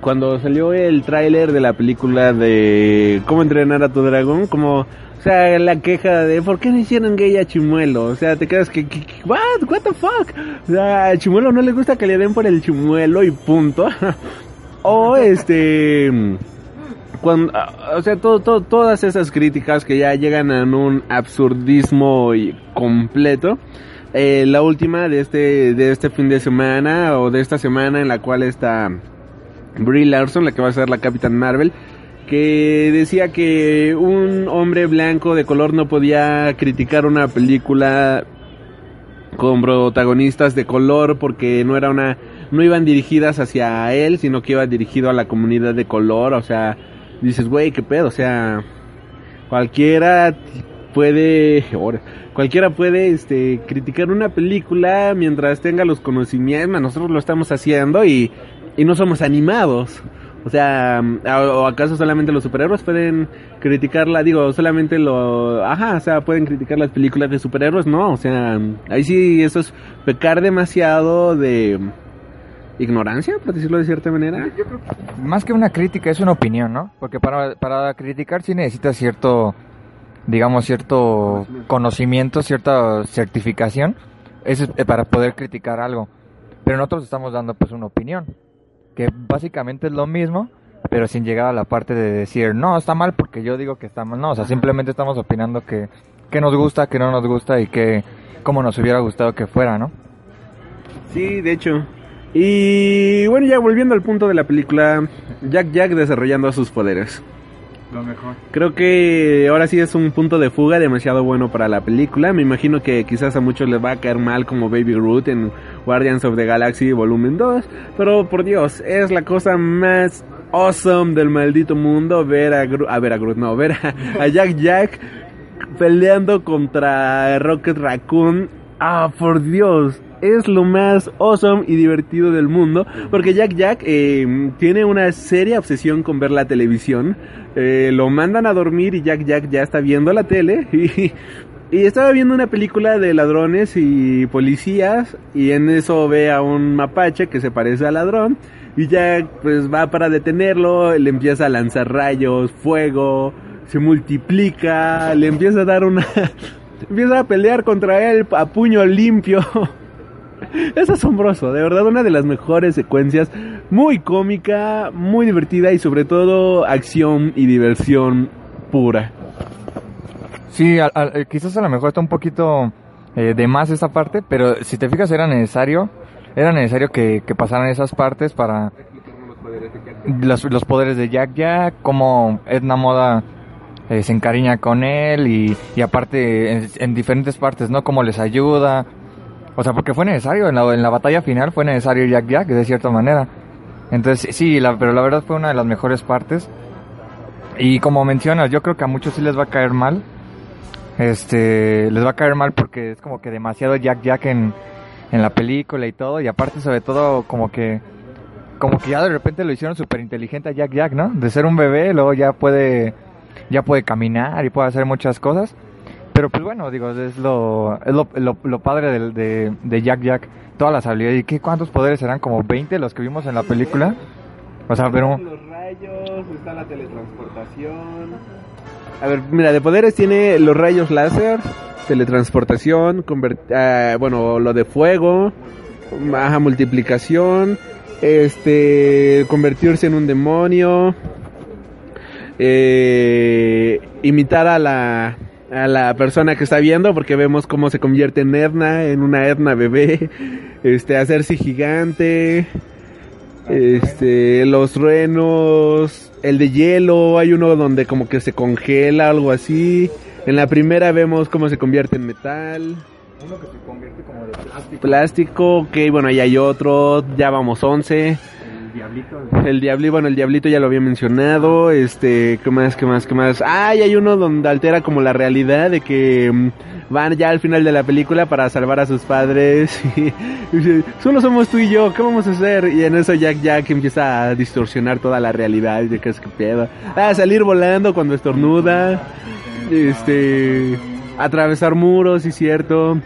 cuando salió el tráiler de la película de cómo entrenar a tu dragón, como sea, la queja de ¿por qué no hicieron gay a Chimuelo? O sea, te quedas que, what, what the fuck? O sea, a Chimuelo no le gusta que le den por el chimuelo y punto. o este o sea, todo, todo- todas esas críticas que ya llegan a un absurdismo completo. Eh, la última de este, de este fin de semana o de esta semana en la cual está Brie Larson, la que va a ser la Capitán Marvel, que decía que un hombre blanco de color no podía criticar una película con protagonistas de color porque no era una no iban dirigidas hacia él, sino que iba dirigido a la comunidad de color, o sea, dices, güey, qué pedo, o sea, cualquiera puede cualquiera puede este criticar una película mientras tenga los conocimientos, nosotros lo estamos haciendo y y no somos animados. O sea, ¿o acaso solamente los superhéroes pueden criticarla? Digo, solamente lo... Ajá, o sea, pueden criticar las películas de superhéroes, no, o sea, ahí sí eso es pecar demasiado de ignorancia, por decirlo de cierta manera. Más que una crítica, es una opinión, ¿no? Porque para, para criticar sí necesitas cierto, digamos, cierto conocimiento, cierta certificación, eso es eh, para poder criticar algo. Pero nosotros estamos dando pues una opinión, que básicamente es lo mismo, pero sin llegar a la parte de decir, no, está mal porque yo digo que está mal. No, o sea, simplemente estamos opinando que, que nos gusta, que no nos gusta y que como nos hubiera gustado que fuera, ¿no? Sí, de hecho. Y bueno, ya volviendo al punto de la película, Jack Jack desarrollando sus poderes. Creo que ahora sí es un punto de fuga demasiado bueno para la película. Me imagino que quizás a muchos les va a caer mal como Baby Groot en Guardians of the Galaxy Volumen 2. Pero por Dios, es la cosa más awesome del maldito mundo ver a a ver a Groot, no, ver a Jack Jack peleando contra Rocket Raccoon. Ah, por Dios, es lo más awesome y divertido del mundo. Porque Jack Jack eh, tiene una seria obsesión con ver la televisión. Eh, lo mandan a dormir y Jack Jack ya está viendo la tele. Y, y estaba viendo una película de ladrones y policías. Y en eso ve a un mapache que se parece al ladrón. Y Jack pues va para detenerlo. Le empieza a lanzar rayos, fuego. Se multiplica. Le empieza a dar una... empieza a pelear contra él a puño limpio. Es asombroso, de verdad una de las mejores secuencias, muy cómica, muy divertida y sobre todo acción y diversión pura. Sí, eh, quizás a lo mejor está un poquito eh, de más esa parte, pero si te fijas era necesario, era necesario que, pasaran esas partes para los, los poderes de Jack Jack, como Edna Moda eh, se encariña con él y, y aparte en, en diferentes partes, ¿no? Cómo les ayuda. O sea, porque fue necesario, en la, en la batalla final fue necesario Jack Jack de cierta manera. Entonces, sí, la, pero la verdad fue una de las mejores partes. Y como mencionas, yo creo que a muchos sí les va a caer mal. Este, les va a caer mal porque es como que demasiado Jack Jack en, en la película y todo. Y aparte, sobre todo, como que, como que ya de repente lo hicieron súper inteligente a Jack Jack, ¿no? De ser un bebé, luego ya puede, ya puede caminar y puede hacer muchas cosas. Pero pues bueno, digo, es lo, es lo, lo, padre del- de, de Jack Jack. Todas las habilidades. ¿Y qué, cuántos poderes serán? ¿Como 20 los que vimos en la película? O sea, pero... Los rayos, está la teletransportación. A ver, mira, de poderes tiene los rayos láser, teletransportación, ah, bueno, lo de fuego, baja multiplicación, este, convertirse en un demonio, eh, imitar a la a la persona que está viendo porque vemos cómo se convierte en Edna, en una Edna bebé, este, hacerse gigante, este, los truenos, el de hielo, hay uno donde como que se congela, algo así. En la primera vemos cómo se convierte en metal. Uno que se convierte como de plástico. Plástico, ok, bueno, ahí hay otro, ya vamos 11. El diablito. El diablito, bueno, el diablito ya lo había mencionado, este, ¿qué más, qué más, qué más? Ah, y hay uno donde altera como la realidad de que mm, van ya al final de la película para salvar a sus padres y, y solo somos tú y yo, ¿qué vamos a hacer? Y en eso Jack Jack empieza a distorsionar toda la realidad y de que es que pedo. Ah, salir volando cuando estornuda, este, atravesar muros, sí cierto.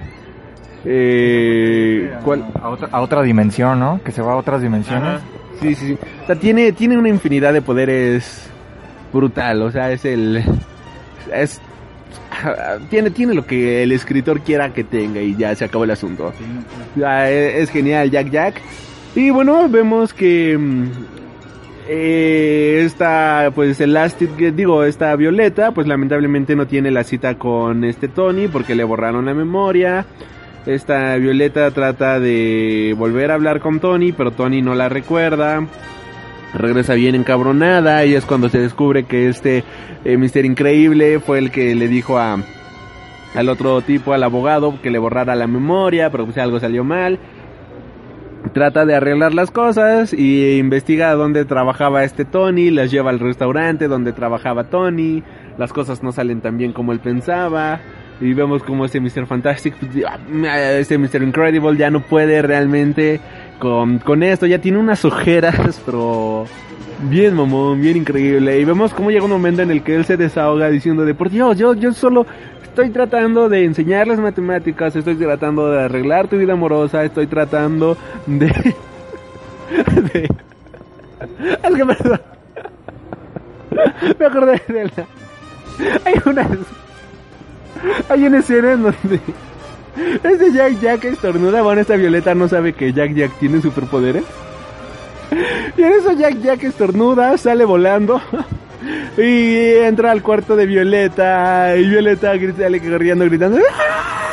Eh, ¿cuál? A otra, a otra dimensión, ¿no? Que se va a otras dimensiones. Sí, sí, sí. O sea, tiene, tiene una infinidad de poderes brutal. O sea, es el. Es. Tiene, tiene lo que el escritor quiera que tenga y ya se acabó el asunto. Ah, es, es genial, Jack Jack. Y bueno, vemos que. mm, eh, esta, pues Elastic, digo, esta Violeta, pues lamentablemente no tiene la cita con este Tony porque le borraron la memoria. Esta Violeta trata de volver a hablar con Tony, pero Tony no la recuerda. Regresa bien encabronada y es cuando se descubre que este eh, Mister Increíble fue el que le dijo a al otro tipo, al abogado, que le borrara la memoria, pero pues algo salió mal. Trata de arreglar las cosas y investiga dónde trabajaba este Tony, las lleva al restaurante donde trabajaba Tony, las cosas no salen tan bien como él pensaba. Y vemos como este Mr. Fantastic, este Mr. Incredible ya no puede realmente con, con esto, ya tiene unas ojeras, pero bien mamón, bien increíble. Y vemos cómo llega un momento en el que él se desahoga diciendo de por Dios, yo, yo solo estoy tratando de enseñarles matemáticas, estoy tratando de arreglar tu vida amorosa, estoy tratando de... de... Es que. Me acordé de la... Hay una... Hay una escena en donde... Este Jack Jack estornuda, bueno, esta Violeta no sabe que Jack Jack tiene superpoderes. Y en eso Jack Jack estornuda, sale volando. Y entra al cuarto de Violeta. Y Violeta grita, corriendo, gritando. ¡Ah!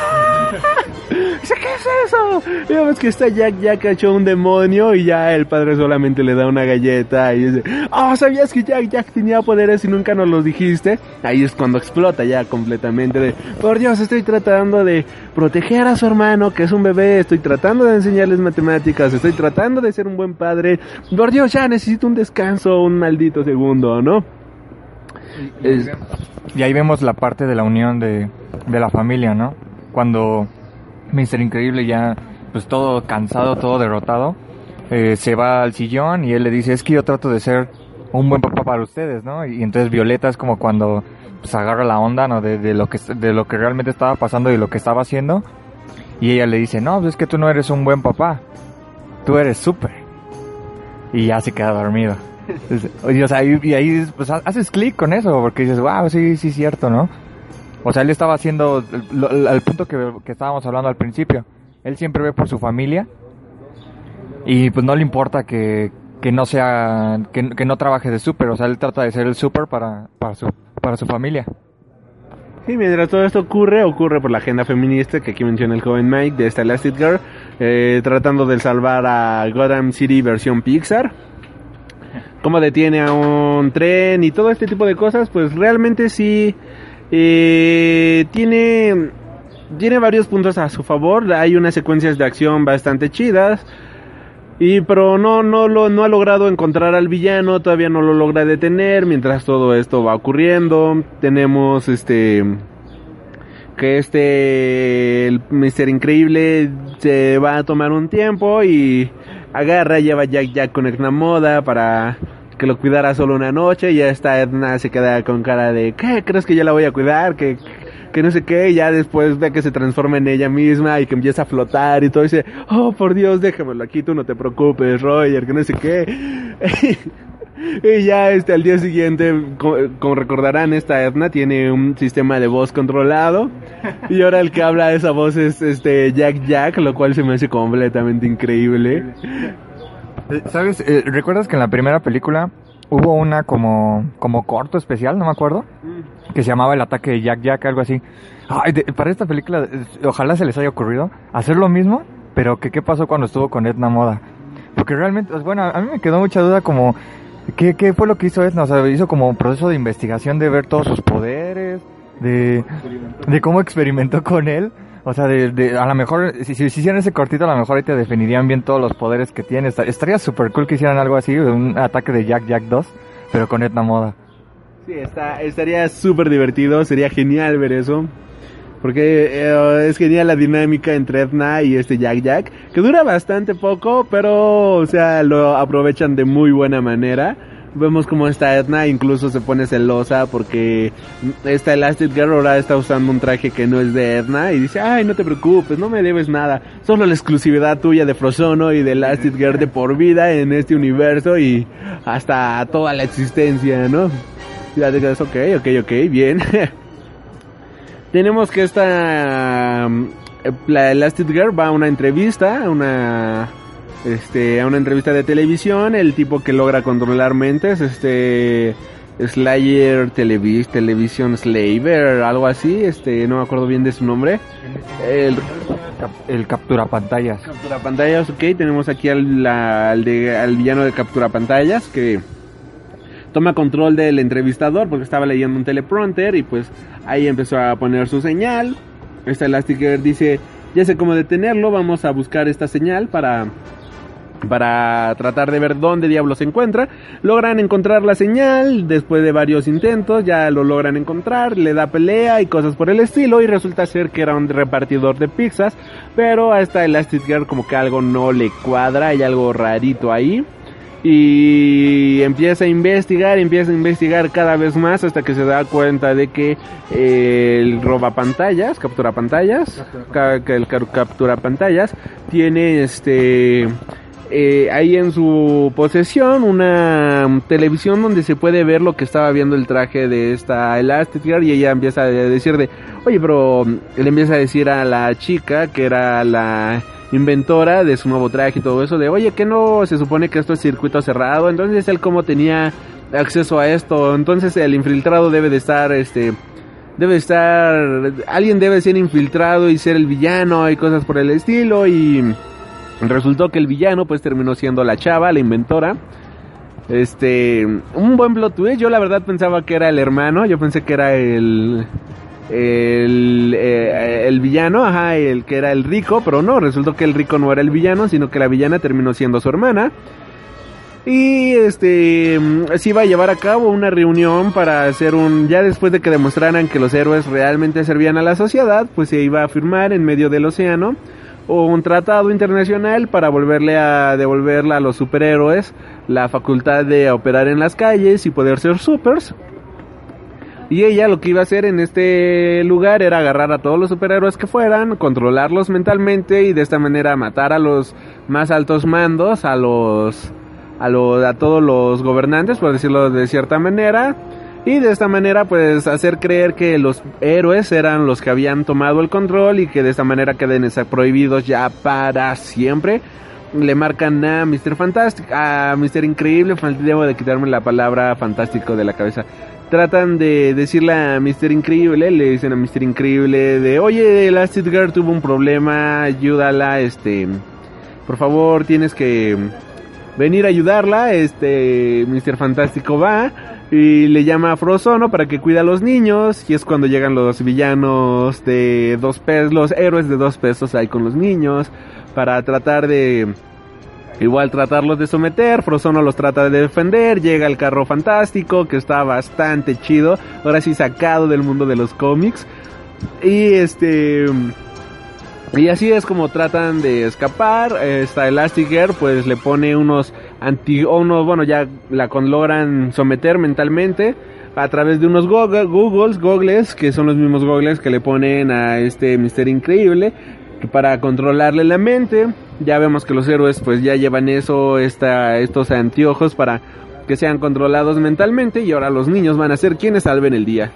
¿Qué es eso? Y vemos que está Jack Jack hecho un demonio. Y ya el padre solamente le da una galleta. Y dice, oh, ¿sabías que Jack Jack tenía poderes y nunca nos los dijiste? Ahí es cuando explota ya completamente. De, por Dios, estoy tratando de proteger a su hermano, que es un bebé. Estoy tratando de enseñarles matemáticas. Estoy tratando de ser un buen padre. Por Dios, ya necesito un descanso, un maldito segundo, ¿no? Es- y ahí vemos la parte de la unión de, de la familia, ¿no? Cuando Mr. Increíble ya, pues todo cansado, todo derrotado, eh, se va al sillón y él le dice, es que yo trato de ser un buen papá para ustedes, ¿no? Y entonces Violeta es como cuando pues agarra la onda, ¿no? De, de lo que, de lo que realmente estaba pasando y lo que estaba haciendo. Y ella le dice, no, pues es que tú no eres un buen papá, tú eres súper. Y ya se queda dormido. Oye, o sea, y, y ahí pues, ha- haces clic con eso, porque dices, wow, sí, sí, cierto, ¿no? O sea, él estaba haciendo al punto que, que estábamos hablando al principio. Él siempre ve por su familia y pues no le importa que, que no sea, que, que no trabaje de súper, o sea, él trata de ser el súper para, para, su, para su familia. Sí, mientras todo esto ocurre, ocurre por la agenda feminista que aquí menciona el joven Mike de esta Elastic Girl, eh, tratando de salvar a Gotham City versión Pixar. Cómo detiene a un tren y todo este tipo de cosas, pues realmente sí eh, tiene tiene varios puntos a su favor. Hay unas secuencias de acción bastante chidas. Y pero no, no lo, no ha logrado encontrar al villano, todavía no lo logra detener, mientras todo esto va ocurriendo. Tenemos este que este el Mister Increíble se va a tomar un tiempo y agarra, lleva Jack Jack con Edna Moda para que lo cuidara solo una noche, y ya está Edna se queda con cara de ¿qué? ¿Crees que yo la voy a cuidar? que que no sé qué, y ya después ve que se transforma en ella misma y que empieza a flotar y todo, dice, oh por Dios, déjamelo aquí, tú no te preocupes, Roger, que no sé qué. y ya este al día siguiente, co- como recordarán, esta Edna tiene un sistema de voz controlado, y ahora el que habla esa voz es este Jack Jack, lo cual se me hace completamente increíble. Eh, ¿Sabes? Eh, ¿Recuerdas que en la primera película hubo una como, como corto especial, no me acuerdo? Que se llamaba El ataque de Jack Jack, algo así. Ay, de- para esta película, eh, ojalá se les haya ocurrido hacer lo mismo, pero que qué pasó cuando estuvo con Edna Moda. Porque realmente, bueno, a mí me quedó mucha duda como, ¿qué, qué fue lo que hizo Edna? O sea, hizo como un proceso de investigación de ver todos sus poderes, de, de cómo experimentó con él. O sea, de, a lo mejor, si, si, hicieran ese cortito, a lo mejor ahí te definirían bien todos los poderes que tiene. Esta- Estaría súper cool que hicieran algo así, un ataque de Jack Jack 2, pero con Edna Moda. Sí, está, estaría súper divertido, sería genial ver eso. Porque eh, es genial la dinámica entre Edna y este Jack Jack, que dura bastante poco, pero, o sea, lo aprovechan de muy buena manera. Vemos como esta Edna incluso se pone celosa porque esta Elastic Girl ahora está usando un traje que no es de Edna y dice, ay, no te preocupes, no me debes nada, solo la exclusividad tuya de Frozono y de Elastic Girl de por vida en este universo y hasta toda la existencia, ¿no? Ya te quedas, ok, ok, ok, bien. Tenemos que esta... mm, La Elastic Girl va a una entrevista, una... este, a una entrevista de televisión, el tipo que logra controlar mentes, este, Slayer Televis, Television Slaver, algo así, este, no me acuerdo bien de su nombre. El, el captura pantallas. Captura pantallas, ok, tenemos aquí al, la- al de- al villano de captura pantallas que toma control del entrevistador porque estaba leyendo un teleprompter y pues ahí empezó a poner su señal. Esta Elastigirl dice, ya sé cómo detenerlo, vamos a buscar esta señal para para tratar de ver dónde diablos se encuentra. Logran encontrar la señal después de varios intentos, ya lo logran encontrar, le da pelea y cosas por el estilo y resulta ser que era un repartidor de pizzas, pero a esta Elastic Girl como que algo no le cuadra, hay algo rarito ahí. Y empieza a investigar, empieza a investigar cada vez más hasta que se da cuenta de que eh, el roba pantallas, captura pantallas, ca- el ca- captura pantallas, tiene este eh, ahí en su posesión una televisión donde se puede ver lo que estaba viendo el traje de esta Elastigirl y ella empieza a decir de, oye, pero le empieza a decir a la chica que era la inventora de su nuevo traje y todo eso de, oye, que no se supone que esto es circuito cerrado, entonces él como tenía acceso a esto, entonces el infiltrado debe de estar, este, debe estar, alguien debe ser infiltrado y ser el villano y cosas por el estilo y resultó que el villano pues terminó siendo la chava, la inventora. Este, un buen plot twist. Yo la verdad pensaba que era el hermano, yo pensé que era el el, eh, el villano, ajá, el que era el rico, pero no, resultó que el rico no era el villano, sino que la villana terminó siendo su hermana. Y este se iba a llevar a cabo una reunión para hacer un ya después de que demostraran que los héroes realmente servían a la sociedad, pues se iba a firmar en medio del océano un tratado internacional para volverle a devolverle a los superhéroes la facultad de operar en las calles y poder ser supers. Y ella lo que iba a hacer en este lugar era agarrar a todos los superhéroes que fueran, controlarlos mentalmente y de esta manera matar a los más altos mandos, a los a los a todos los gobernantes, por decirlo de cierta manera, y de esta manera pues hacer creer que los héroes eran los que habían tomado el control y que de esta manera queden prohibidos ya para siempre. Le marcan a Mr. Fantástico, a Mr. Increíble, debo de quitarme la palabra fantástico de la cabeza. Tratan de decirle a Mr. Increíble, le dicen a Mr. Increíble de, oye, Elastigirl tuvo un problema, ayúdala, este, por favor, tienes que venir a ayudarla, este, Mr. Fantástico va y le llama a Frozono para que cuida a los niños y es cuando llegan los villanos de dos pesos, los héroes de dos pesos ahí con los niños para tratar de igual tratarlos de someter, Frozono los trata de defender, llega el carro fantástico que está bastante chido, ahora sí sacado del mundo de los cómics y este y así es como tratan de escapar. Esta Elastigirl pues le pone unos anti unos, bueno, ya la logran someter mentalmente a través de unos googles, gogles, que son los mismos gogles que le ponen a este Mister Increíble para controlarle la mente. Ya vemos que los héroes pues ya llevan eso, esta, estos anteojos para que sean controlados mentalmente y ahora los niños van a ser quienes salven el día.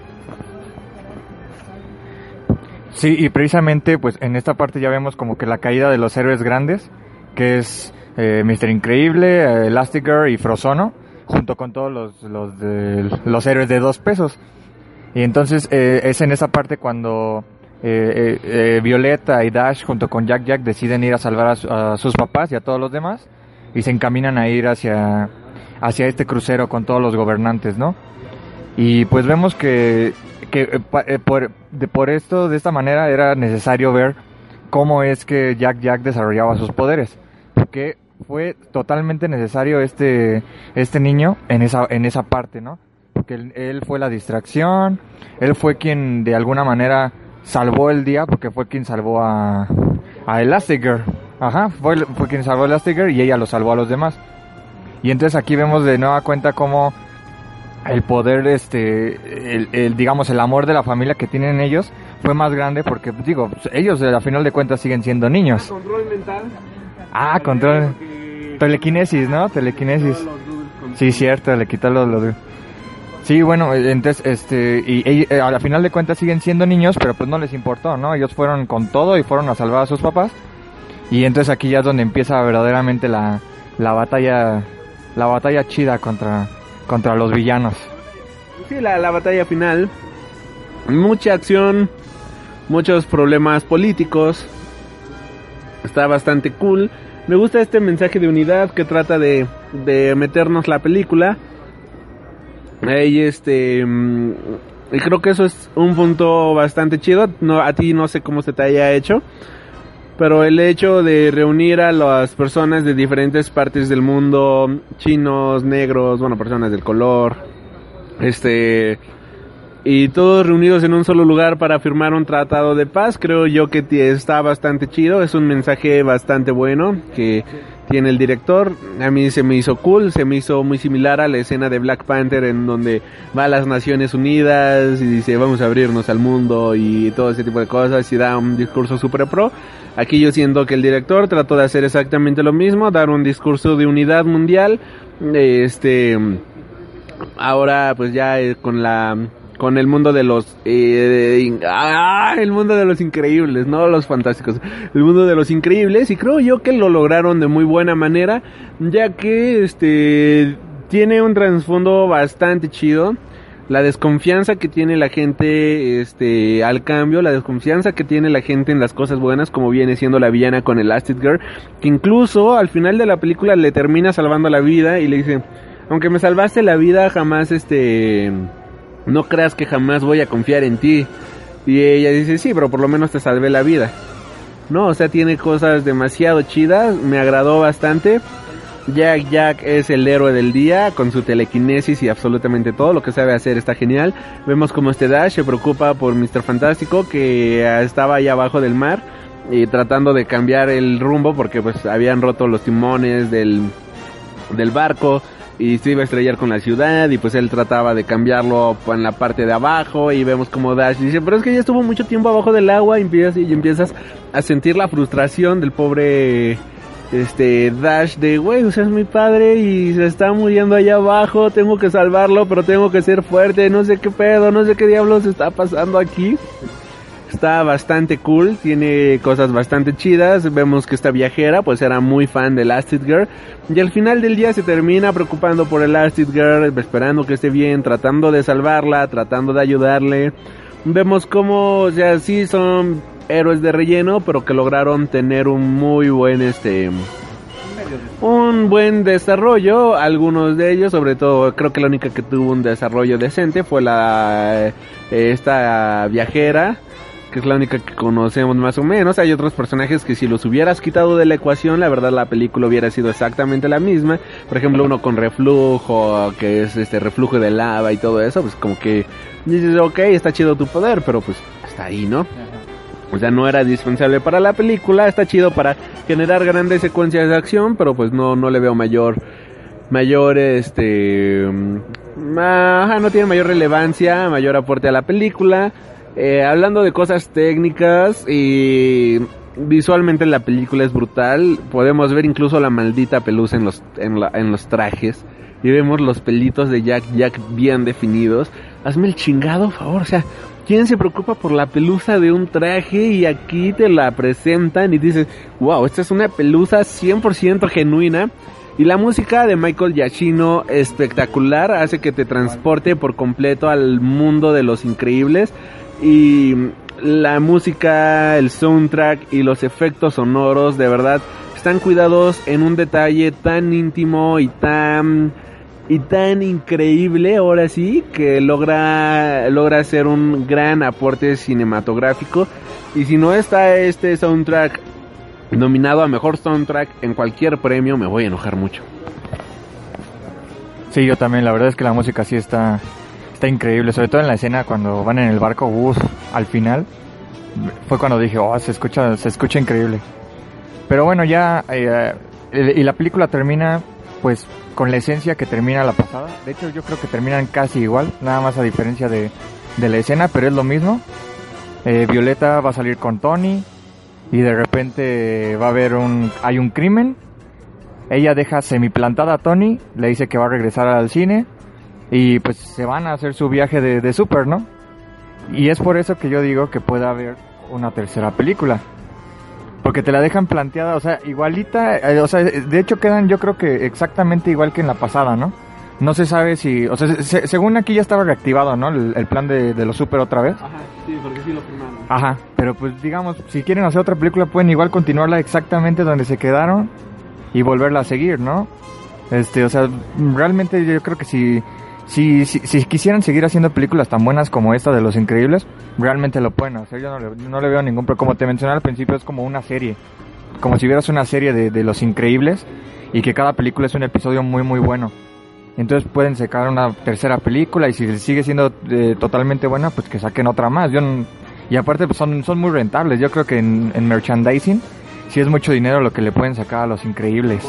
Sí, y precisamente pues en esta parte ya vemos como que la caída de los héroes grandes, que es eh, Mr. Increíble, eh, Elastigirl y Frozono, junto con todos los, los, los héroes de dos pesos. Y entonces eh, es en esa parte cuando eh, eh, Violeta y Dash junto con Jack Jack deciden ir a salvar a, a sus papás y a todos los demás y se encaminan a ir hacia, hacia este crucero con todos los gobernantes, ¿no? Y pues vemos que, que eh, eh, por, de, por esto, de esta manera, era necesario ver cómo es que Jack Jack desarrollaba sus poderes. Porque fue totalmente necesario este, este niño en esa, en esa parte, ¿no? Porque él, él fue la distracción, él fue quien de alguna manera salvó el día, porque fue quien salvó a, a Elastigirl. Ajá, fue, fue quien salvó a Elastigirl y ella lo salvó a los demás. Y entonces aquí vemos de nueva cuenta cómo el poder, este, el, el, digamos, el amor de la familia que tienen ellos fue más grande porque, pues, digo, pues, ellos a final de cuentas siguen siendo niños. Control mental. Ah, control. Telequinesis, ¿no? Telequinesis. Sí, cierto, le quita los... los- Sí, bueno, entonces, este, y, y, eh, a la final de cuentas siguen siendo niños, pero pues no les importó, ¿no? Ellos fueron con todo y fueron a salvar a sus papás. Y entonces aquí ya es donde empieza verdaderamente la, la batalla la batalla chida contra contra los villanos. Sí, la, la batalla final. Mucha acción, muchos problemas políticos. Está bastante cool. Me gusta este mensaje de unidad que trata de, de meternos la película. Y este. mm, Y creo que eso es un punto bastante chido. No, a ti no sé cómo se te haya hecho. Pero el hecho de reunir a las personas de diferentes partes del mundo, chinos, negros, bueno, personas del color, este, y todos reunidos en un solo lugar para firmar un tratado de paz, creo yo que está bastante chido, es un mensaje bastante bueno que tiene el director, a mí se me hizo cool, se me hizo muy similar a la escena de Black Panther en donde va a las Naciones Unidas y dice vamos a abrirnos al mundo y todo ese tipo de cosas y da un discurso super pro. Aquí yo siento que el director trató de hacer exactamente lo mismo, dar un discurso de unidad mundial, este ahora pues ya eh, con la con el mundo de los eh, ah, el mundo de los increíbles no los fantásticos. El mundo de los increíbles y creo yo que lo lograron de muy buena manera ya que este tiene un trasfondo bastante chido la desconfianza que tiene la gente este al cambio, la desconfianza que tiene la gente en las cosas buenas, como viene siendo la villana con Elastigirl, que incluso al final de la película le termina salvando la vida y le dice, aunque me salvaste la vida, jamás este no creas que jamás voy a confiar en ti. Y ella dice, sí, pero por lo menos te salvé la vida. No, o sea, tiene cosas demasiado chidas, me agradó bastante. Jack Jack es el héroe del día con su telequinesis y absolutamente todo lo que sabe hacer está genial. Vemos como este Dash se preocupa por Mr. Fantástico que estaba ahí abajo del mar y tratando de cambiar el rumbo porque pues habían roto los timones del, del barco y se iba a estrellar con la ciudad y pues él trataba de cambiarlo en la parte de abajo y vemos como Dash dice, pero es que ya estuvo mucho tiempo abajo del agua y empiezas, y empiezas a sentir la frustración del pobre este Dash de, güey, o sea, es mi padre y se está muriendo allá abajo, tengo que salvarlo, pero tengo que ser fuerte, no sé qué pedo, no sé qué diablos está pasando aquí. Está bastante cool, tiene cosas bastante chidas. Vemos que esta viajera pues era muy fan de Elastigirl y al final del día se termina preocupando por Elastigirl, esperando que esté bien, tratando de salvarla, tratando de ayudarle. Vemos como, o sea, sí son héroes de relleno, pero que lograron tener un muy buen este un buen desarrollo, algunos de ellos, sobre todo creo que la única que tuvo un desarrollo decente fue la eh, esta viajera, que es la única que conocemos más o menos. Hay otros personajes que si los hubieras quitado de la ecuación, la verdad la película hubiera sido exactamente la misma. Por ejemplo, uno con reflujo, que es este reflujo de lava y todo eso, pues como que dices, ok, está chido tu poder, pero pues está ahí, ¿no? O sea, no era dispensable para la película, está chido para generar grandes secuencias de acción, pero pues no, no le veo mayor, mayor, este, mm, no tiene mayor relevancia, mayor aporte a la película. Eh, hablando de cosas técnicas y visualmente la película es brutal, podemos ver incluso la maldita pelusa en los, en, la- en los trajes y vemos los pelitos de Jack Jack bien definidos. Hazme el chingado favor, o sea, ¿quién se preocupa por la pelusa de un traje y aquí te la presentan y dices, wow, esta es una pelusa 100% genuina? Y la música de Michael Giacchino espectacular, hace que te transporte por completo al mundo de los increíbles. Y la música, el soundtrack y los efectos sonoros, de verdad, están cuidados en un detalle tan íntimo y tan y tan increíble ahora sí que logra logra hacer un gran aporte cinematográfico y si no está este soundtrack nominado a mejor soundtrack en cualquier premio me voy a enojar mucho. Sí, yo también, la verdad es que la música sí está, está increíble, sobre todo en la escena cuando van en el barco bus al final, fue cuando dije, oh, se escucha, se escucha increíble. Pero bueno, ya, eh, eh, y la película termina, pues, con la esencia que termina la pasada. De hecho, yo creo que terminan casi igual, nada más a diferencia de, de la escena, pero es lo mismo. Eh, Violeta va a salir con Tony y de repente va a haber un, hay un crimen ella deja semiplantada a Tony, le dice que va a regresar al cine y pues se van a hacer su viaje de, de super, ¿no? Y es por eso que yo digo que puede haber una tercera película. Porque te la dejan planteada, o sea, igualita, eh, o sea, de hecho quedan yo creo que exactamente igual que en la pasada, ¿no? No se sabe si, o sea, se- se- según aquí ya estaba reactivado, ¿no? El, el plan de, de los super otra vez. Ajá, sí, porque sí lo firmaron. Ajá, pero pues digamos, si quieren hacer otra película pueden igual continuarla exactamente donde se quedaron y volverla a seguir, ¿no? Este, o sea, realmente yo creo que si, si, si, si quisieran seguir haciendo películas tan buenas como esta de Los Increíbles, realmente lo pueden hacer. Yo no le, no le veo ningún problema. Como te mencioné al principio, es como una serie. Como si vieras una serie de, de Los Increíbles y que cada película es un episodio muy, muy bueno. Entonces pueden sacar una tercera película y si sigue siendo eh, totalmente buena, pues que saquen otra más. Yo y aparte pues, son, son muy rentables. Yo creo que en, en merchandising sí es mucho dinero lo que le pueden sacar a los increíbles.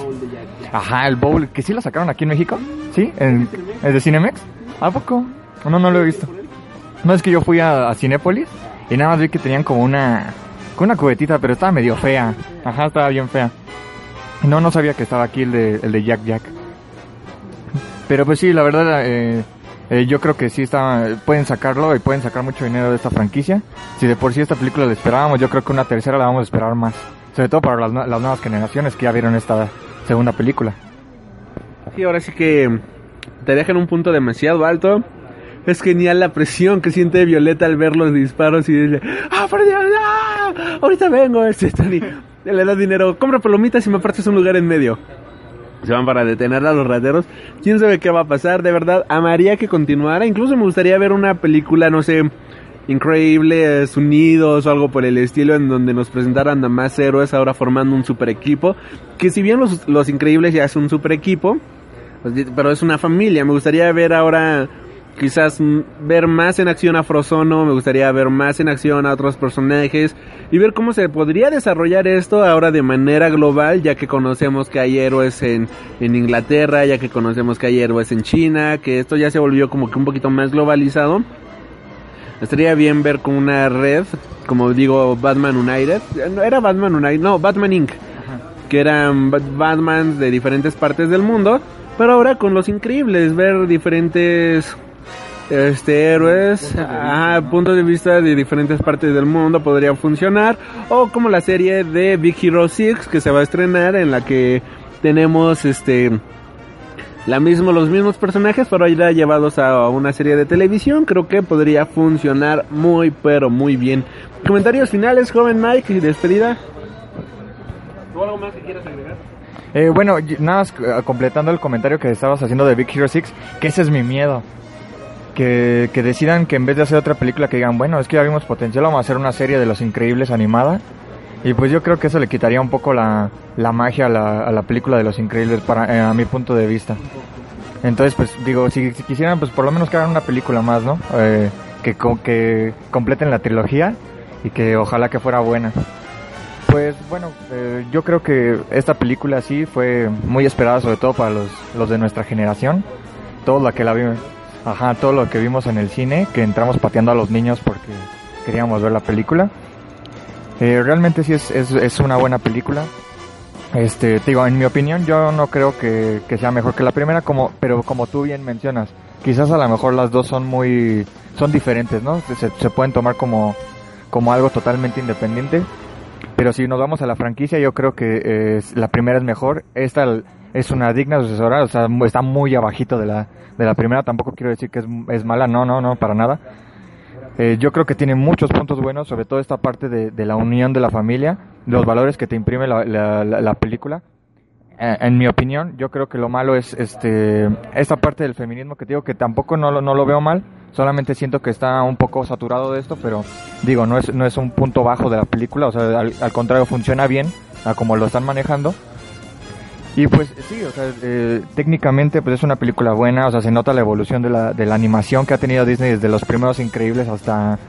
Ajá, el bowl, que sí lo sacaron aquí en México. ¿Sí? ¿En, ¿Es de Cinemex? ¿A poco? No, no lo he visto. No, es que yo fui a, a Cinépolis y nada más vi que tenían como una, como una cubetita, pero estaba medio fea. Ajá, estaba bien fea. No, no sabía que estaba aquí el de, el de Jack Jack. Pero pues sí, la verdad, eh, eh, yo creo que sí está, pueden sacarlo y pueden sacar mucho dinero de esta franquicia. Si de por sí esta película la esperábamos, yo creo que una tercera la vamos a esperar más. Sobre todo para las nuevas generaciones que ya vieron esta segunda película. Sí, ahora sí que te dejan un punto demasiado alto. Es genial la presión que siente Violeta al ver los disparos y dice, ¡Ah, por Dios! ¡Ah! Ahorita vengo, este Tony. Le da dinero, compra palomitas y me apartas un lugar en medio. Se van para detener a los rateros. ¿Quién sabe qué va a pasar? De verdad, amaría que continuara. Incluso me gustaría ver una película, no sé, Increíbles Unidos o algo por el estilo, en donde nos presentaran a más héroes ahora formando un super equipo. Que si bien los, los Increíbles ya es un super equipo, pues, pero es una familia. Me gustaría ver ahora, quizás ver más en acción a Frozono, me gustaría ver más en acción a otros personajes y ver cómo se podría desarrollar esto ahora de manera global, ya que conocemos que hay héroes en, en Inglaterra, ya que conocemos que hay héroes en China, que esto ya se volvió como que un poquito más globalizado. Estaría bien ver con una red, como digo, Batman United. No, Era Batman United, no, Batman Inc. Que eran Bat- Batman de diferentes partes del mundo. Pero ahora con los increíbles, ver diferentes este héroes, ajá, puntos de vista de diferentes partes del mundo podría funcionar. O como la serie de Big Hero 6 que se va a estrenar en la que tenemos este la mismo, los mismos personajes, pero ya llevados a una serie de televisión, creo que podría funcionar muy, pero muy bien. Comentarios finales, joven Mike, y despedida. ¿O algo más que quieras agregar? Eh, bueno, nada más eh, completando el comentario que estabas haciendo de Big Hero 6, que ese es mi miedo. Que, que decidan que en vez de hacer otra película que digan, bueno, es que ya vimos potencial, vamos a hacer una serie de Los Increíbles animada. Y pues yo creo que eso le quitaría un poco la, la magia a la, a la película de Los Increíbles para, eh, a mi punto de vista. Entonces, pues digo, si, si quisieran, pues por lo menos que hagan una película más, ¿no? Eh, que, que completen la trilogía y que ojalá que fuera buena. Pues bueno, eh, yo creo que esta película sí fue muy esperada, sobre todo para los, los de nuestra generación. Todo lo que la ajá, todo lo que vimos en el cine, que entramos pateando a los niños porque queríamos ver la película. Eh, realmente sí es, es, es una buena película. Este, te digo, en mi opinión, yo no creo que, que sea mejor que la primera, como, pero como tú bien mencionas, quizás a lo mejor las dos son muy, son diferentes, ¿no? Se, se pueden tomar como, como algo totalmente independiente. Pero si nos vamos a la franquicia, yo creo que eh, la primera es mejor. Esta es una digna sucesora, o sea, está muy abajito de la, de la primera. Tampoco quiero decir que es, es mala, no, no, no, para nada. Eh, yo creo que tiene muchos puntos buenos, sobre todo esta parte de, de la unión de la familia, los valores que te imprime la, la, la- la película. Eh, en mi opinión, yo creo que lo malo es este esta parte del feminismo que digo que tampoco no, lo- no lo veo mal, solamente siento que está un poco saturado de esto, pero digo, no es, no es un punto bajo de la película, o sea, al, al contrario, funciona bien como lo están manejando. Y pues sí, o sea, eh, técnicamente pues es una película buena, o sea, se nota la evolución de la, de la animación que ha tenido Disney desde los primeros increíbles hasta,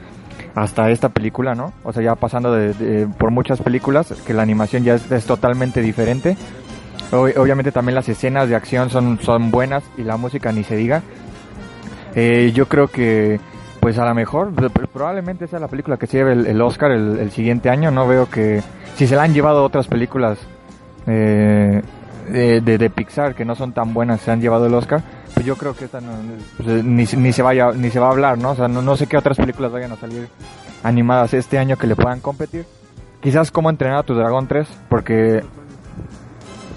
hasta esta película, ¿no? O sea, ya pasando de, por muchas películas, que la animación ya es, totalmente diferente. Ob- obviamente también las escenas de acción son, son buenas y la música ni se diga. Eh, yo creo que, pues a lo mejor, pr- probablemente sea la película que se lleve el, el Oscar el, el siguiente año. No veo que, si se la han llevado otras películas eh, de, de, Pixar que no son tan buenas, se han llevado el Oscar, pues yo creo que esta no- pues, ni, se vaya, ni se va a hablar, ¿no? O sea, no, sé qué otras películas vayan a salir animadas este año que le puedan competir. quizás cómo entrenar a tu dragón 3, porque...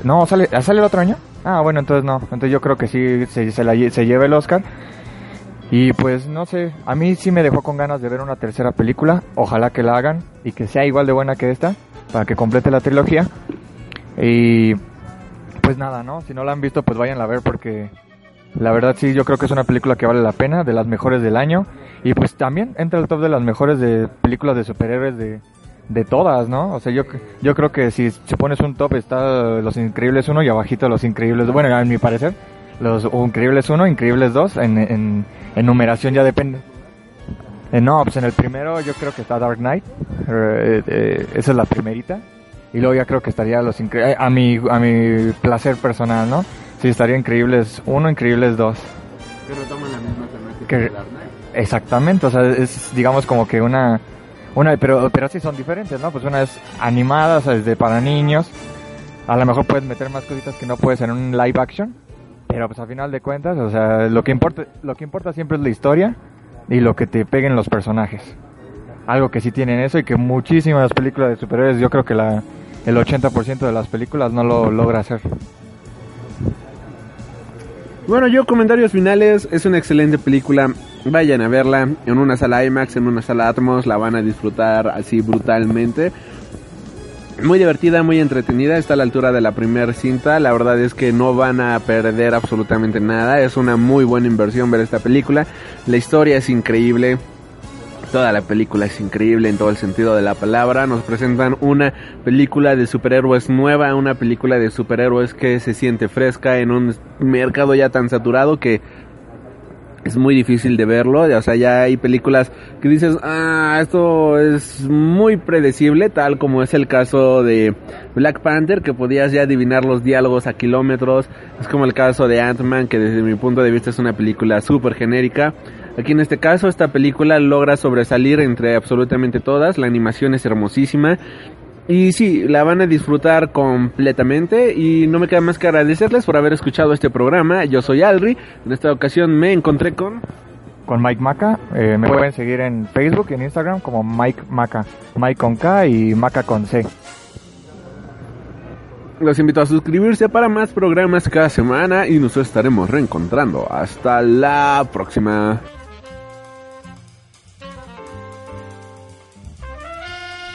No, ¿sale, ¿sale el otro año? Ah, bueno, entonces no. Entonces yo creo que sí se, se, la se lleva el Oscar. Y pues no sé, a mí sí me dejó con ganas de ver una tercera película. Ojalá que la hagan y que sea igual de buena que esta, para que complete la trilogía. Y pues nada, ¿no? Si no la han visto, pues vayan a ver porque la verdad sí, yo creo que es una película que vale la pena, de las mejores del año. Y pues también entra al top de las mejores de películas de superhéroes de, de todas, ¿no? O sea, yo, yo creo que si, si pones un top está Los Increíbles 1 y abajito Los Increíbles, bueno, a mi parecer, Los Increíbles 1, Increíbles 2, en, en, en numeración ya depende. Eh, no, pues en el primero yo creo que está Dark Knight, eh, eh, esa es la primerita. Y luego ya creo que estaría Los Increíbles, a mi, a mi placer personal, ¿no? Sí, estaría Increíbles 1, Increíbles 2. Pero toman la misma temática Que- Dark Knight. Exactamente, o sea, es digamos como que una una pero pero sí son diferentes, ¿no? Pues una es animada, o sea, es de para niños. A lo mejor puedes meter más cositas que no puedes en un live action, pero pues a final de cuentas, o sea, lo que importa lo que importa siempre es la historia y lo que te peguen los personajes. Algo que sí tienen eso y que muchísimas películas de superhéroes, yo creo que la el 80% de las películas no lo logra hacer. Bueno, yo comentarios finales, es una excelente película, vayan a verla en una sala IMAX, en una sala Atmos, la van a disfrutar así brutalmente. Muy divertida, muy entretenida, está a la altura de la primera cinta, la verdad es que no van a perder absolutamente nada, es una muy buena inversión ver esta película, la historia es increíble, Toda la película es increíble en todo el sentido de la palabra. Nos presentan una película de superhéroes nueva, una película de superhéroes que se siente fresca en un mercado ya tan saturado que es muy difícil de verlo. O sea, ya hay películas que dices, ah, esto es muy predecible, tal como es el caso de Black Panther, que podías ya adivinar los diálogos a kilómetros. Es como el caso de Ant-Man, que desde mi punto de vista es una película súper genérica. Aquí en este caso esta película logra sobresalir entre absolutamente todas, la animación es hermosísima y sí, la van a disfrutar completamente y no me queda más que agradecerles por haber escuchado este programa. Yo soy Alri, en esta ocasión me encontré con... Con Mike Maca, eh, me pueden seguir en Facebook y en Instagram como Mike Maca, Mike con K y Maca con C. Los invito a suscribirse para más programas cada semana y nos estaremos reencontrando. Hasta la próxima.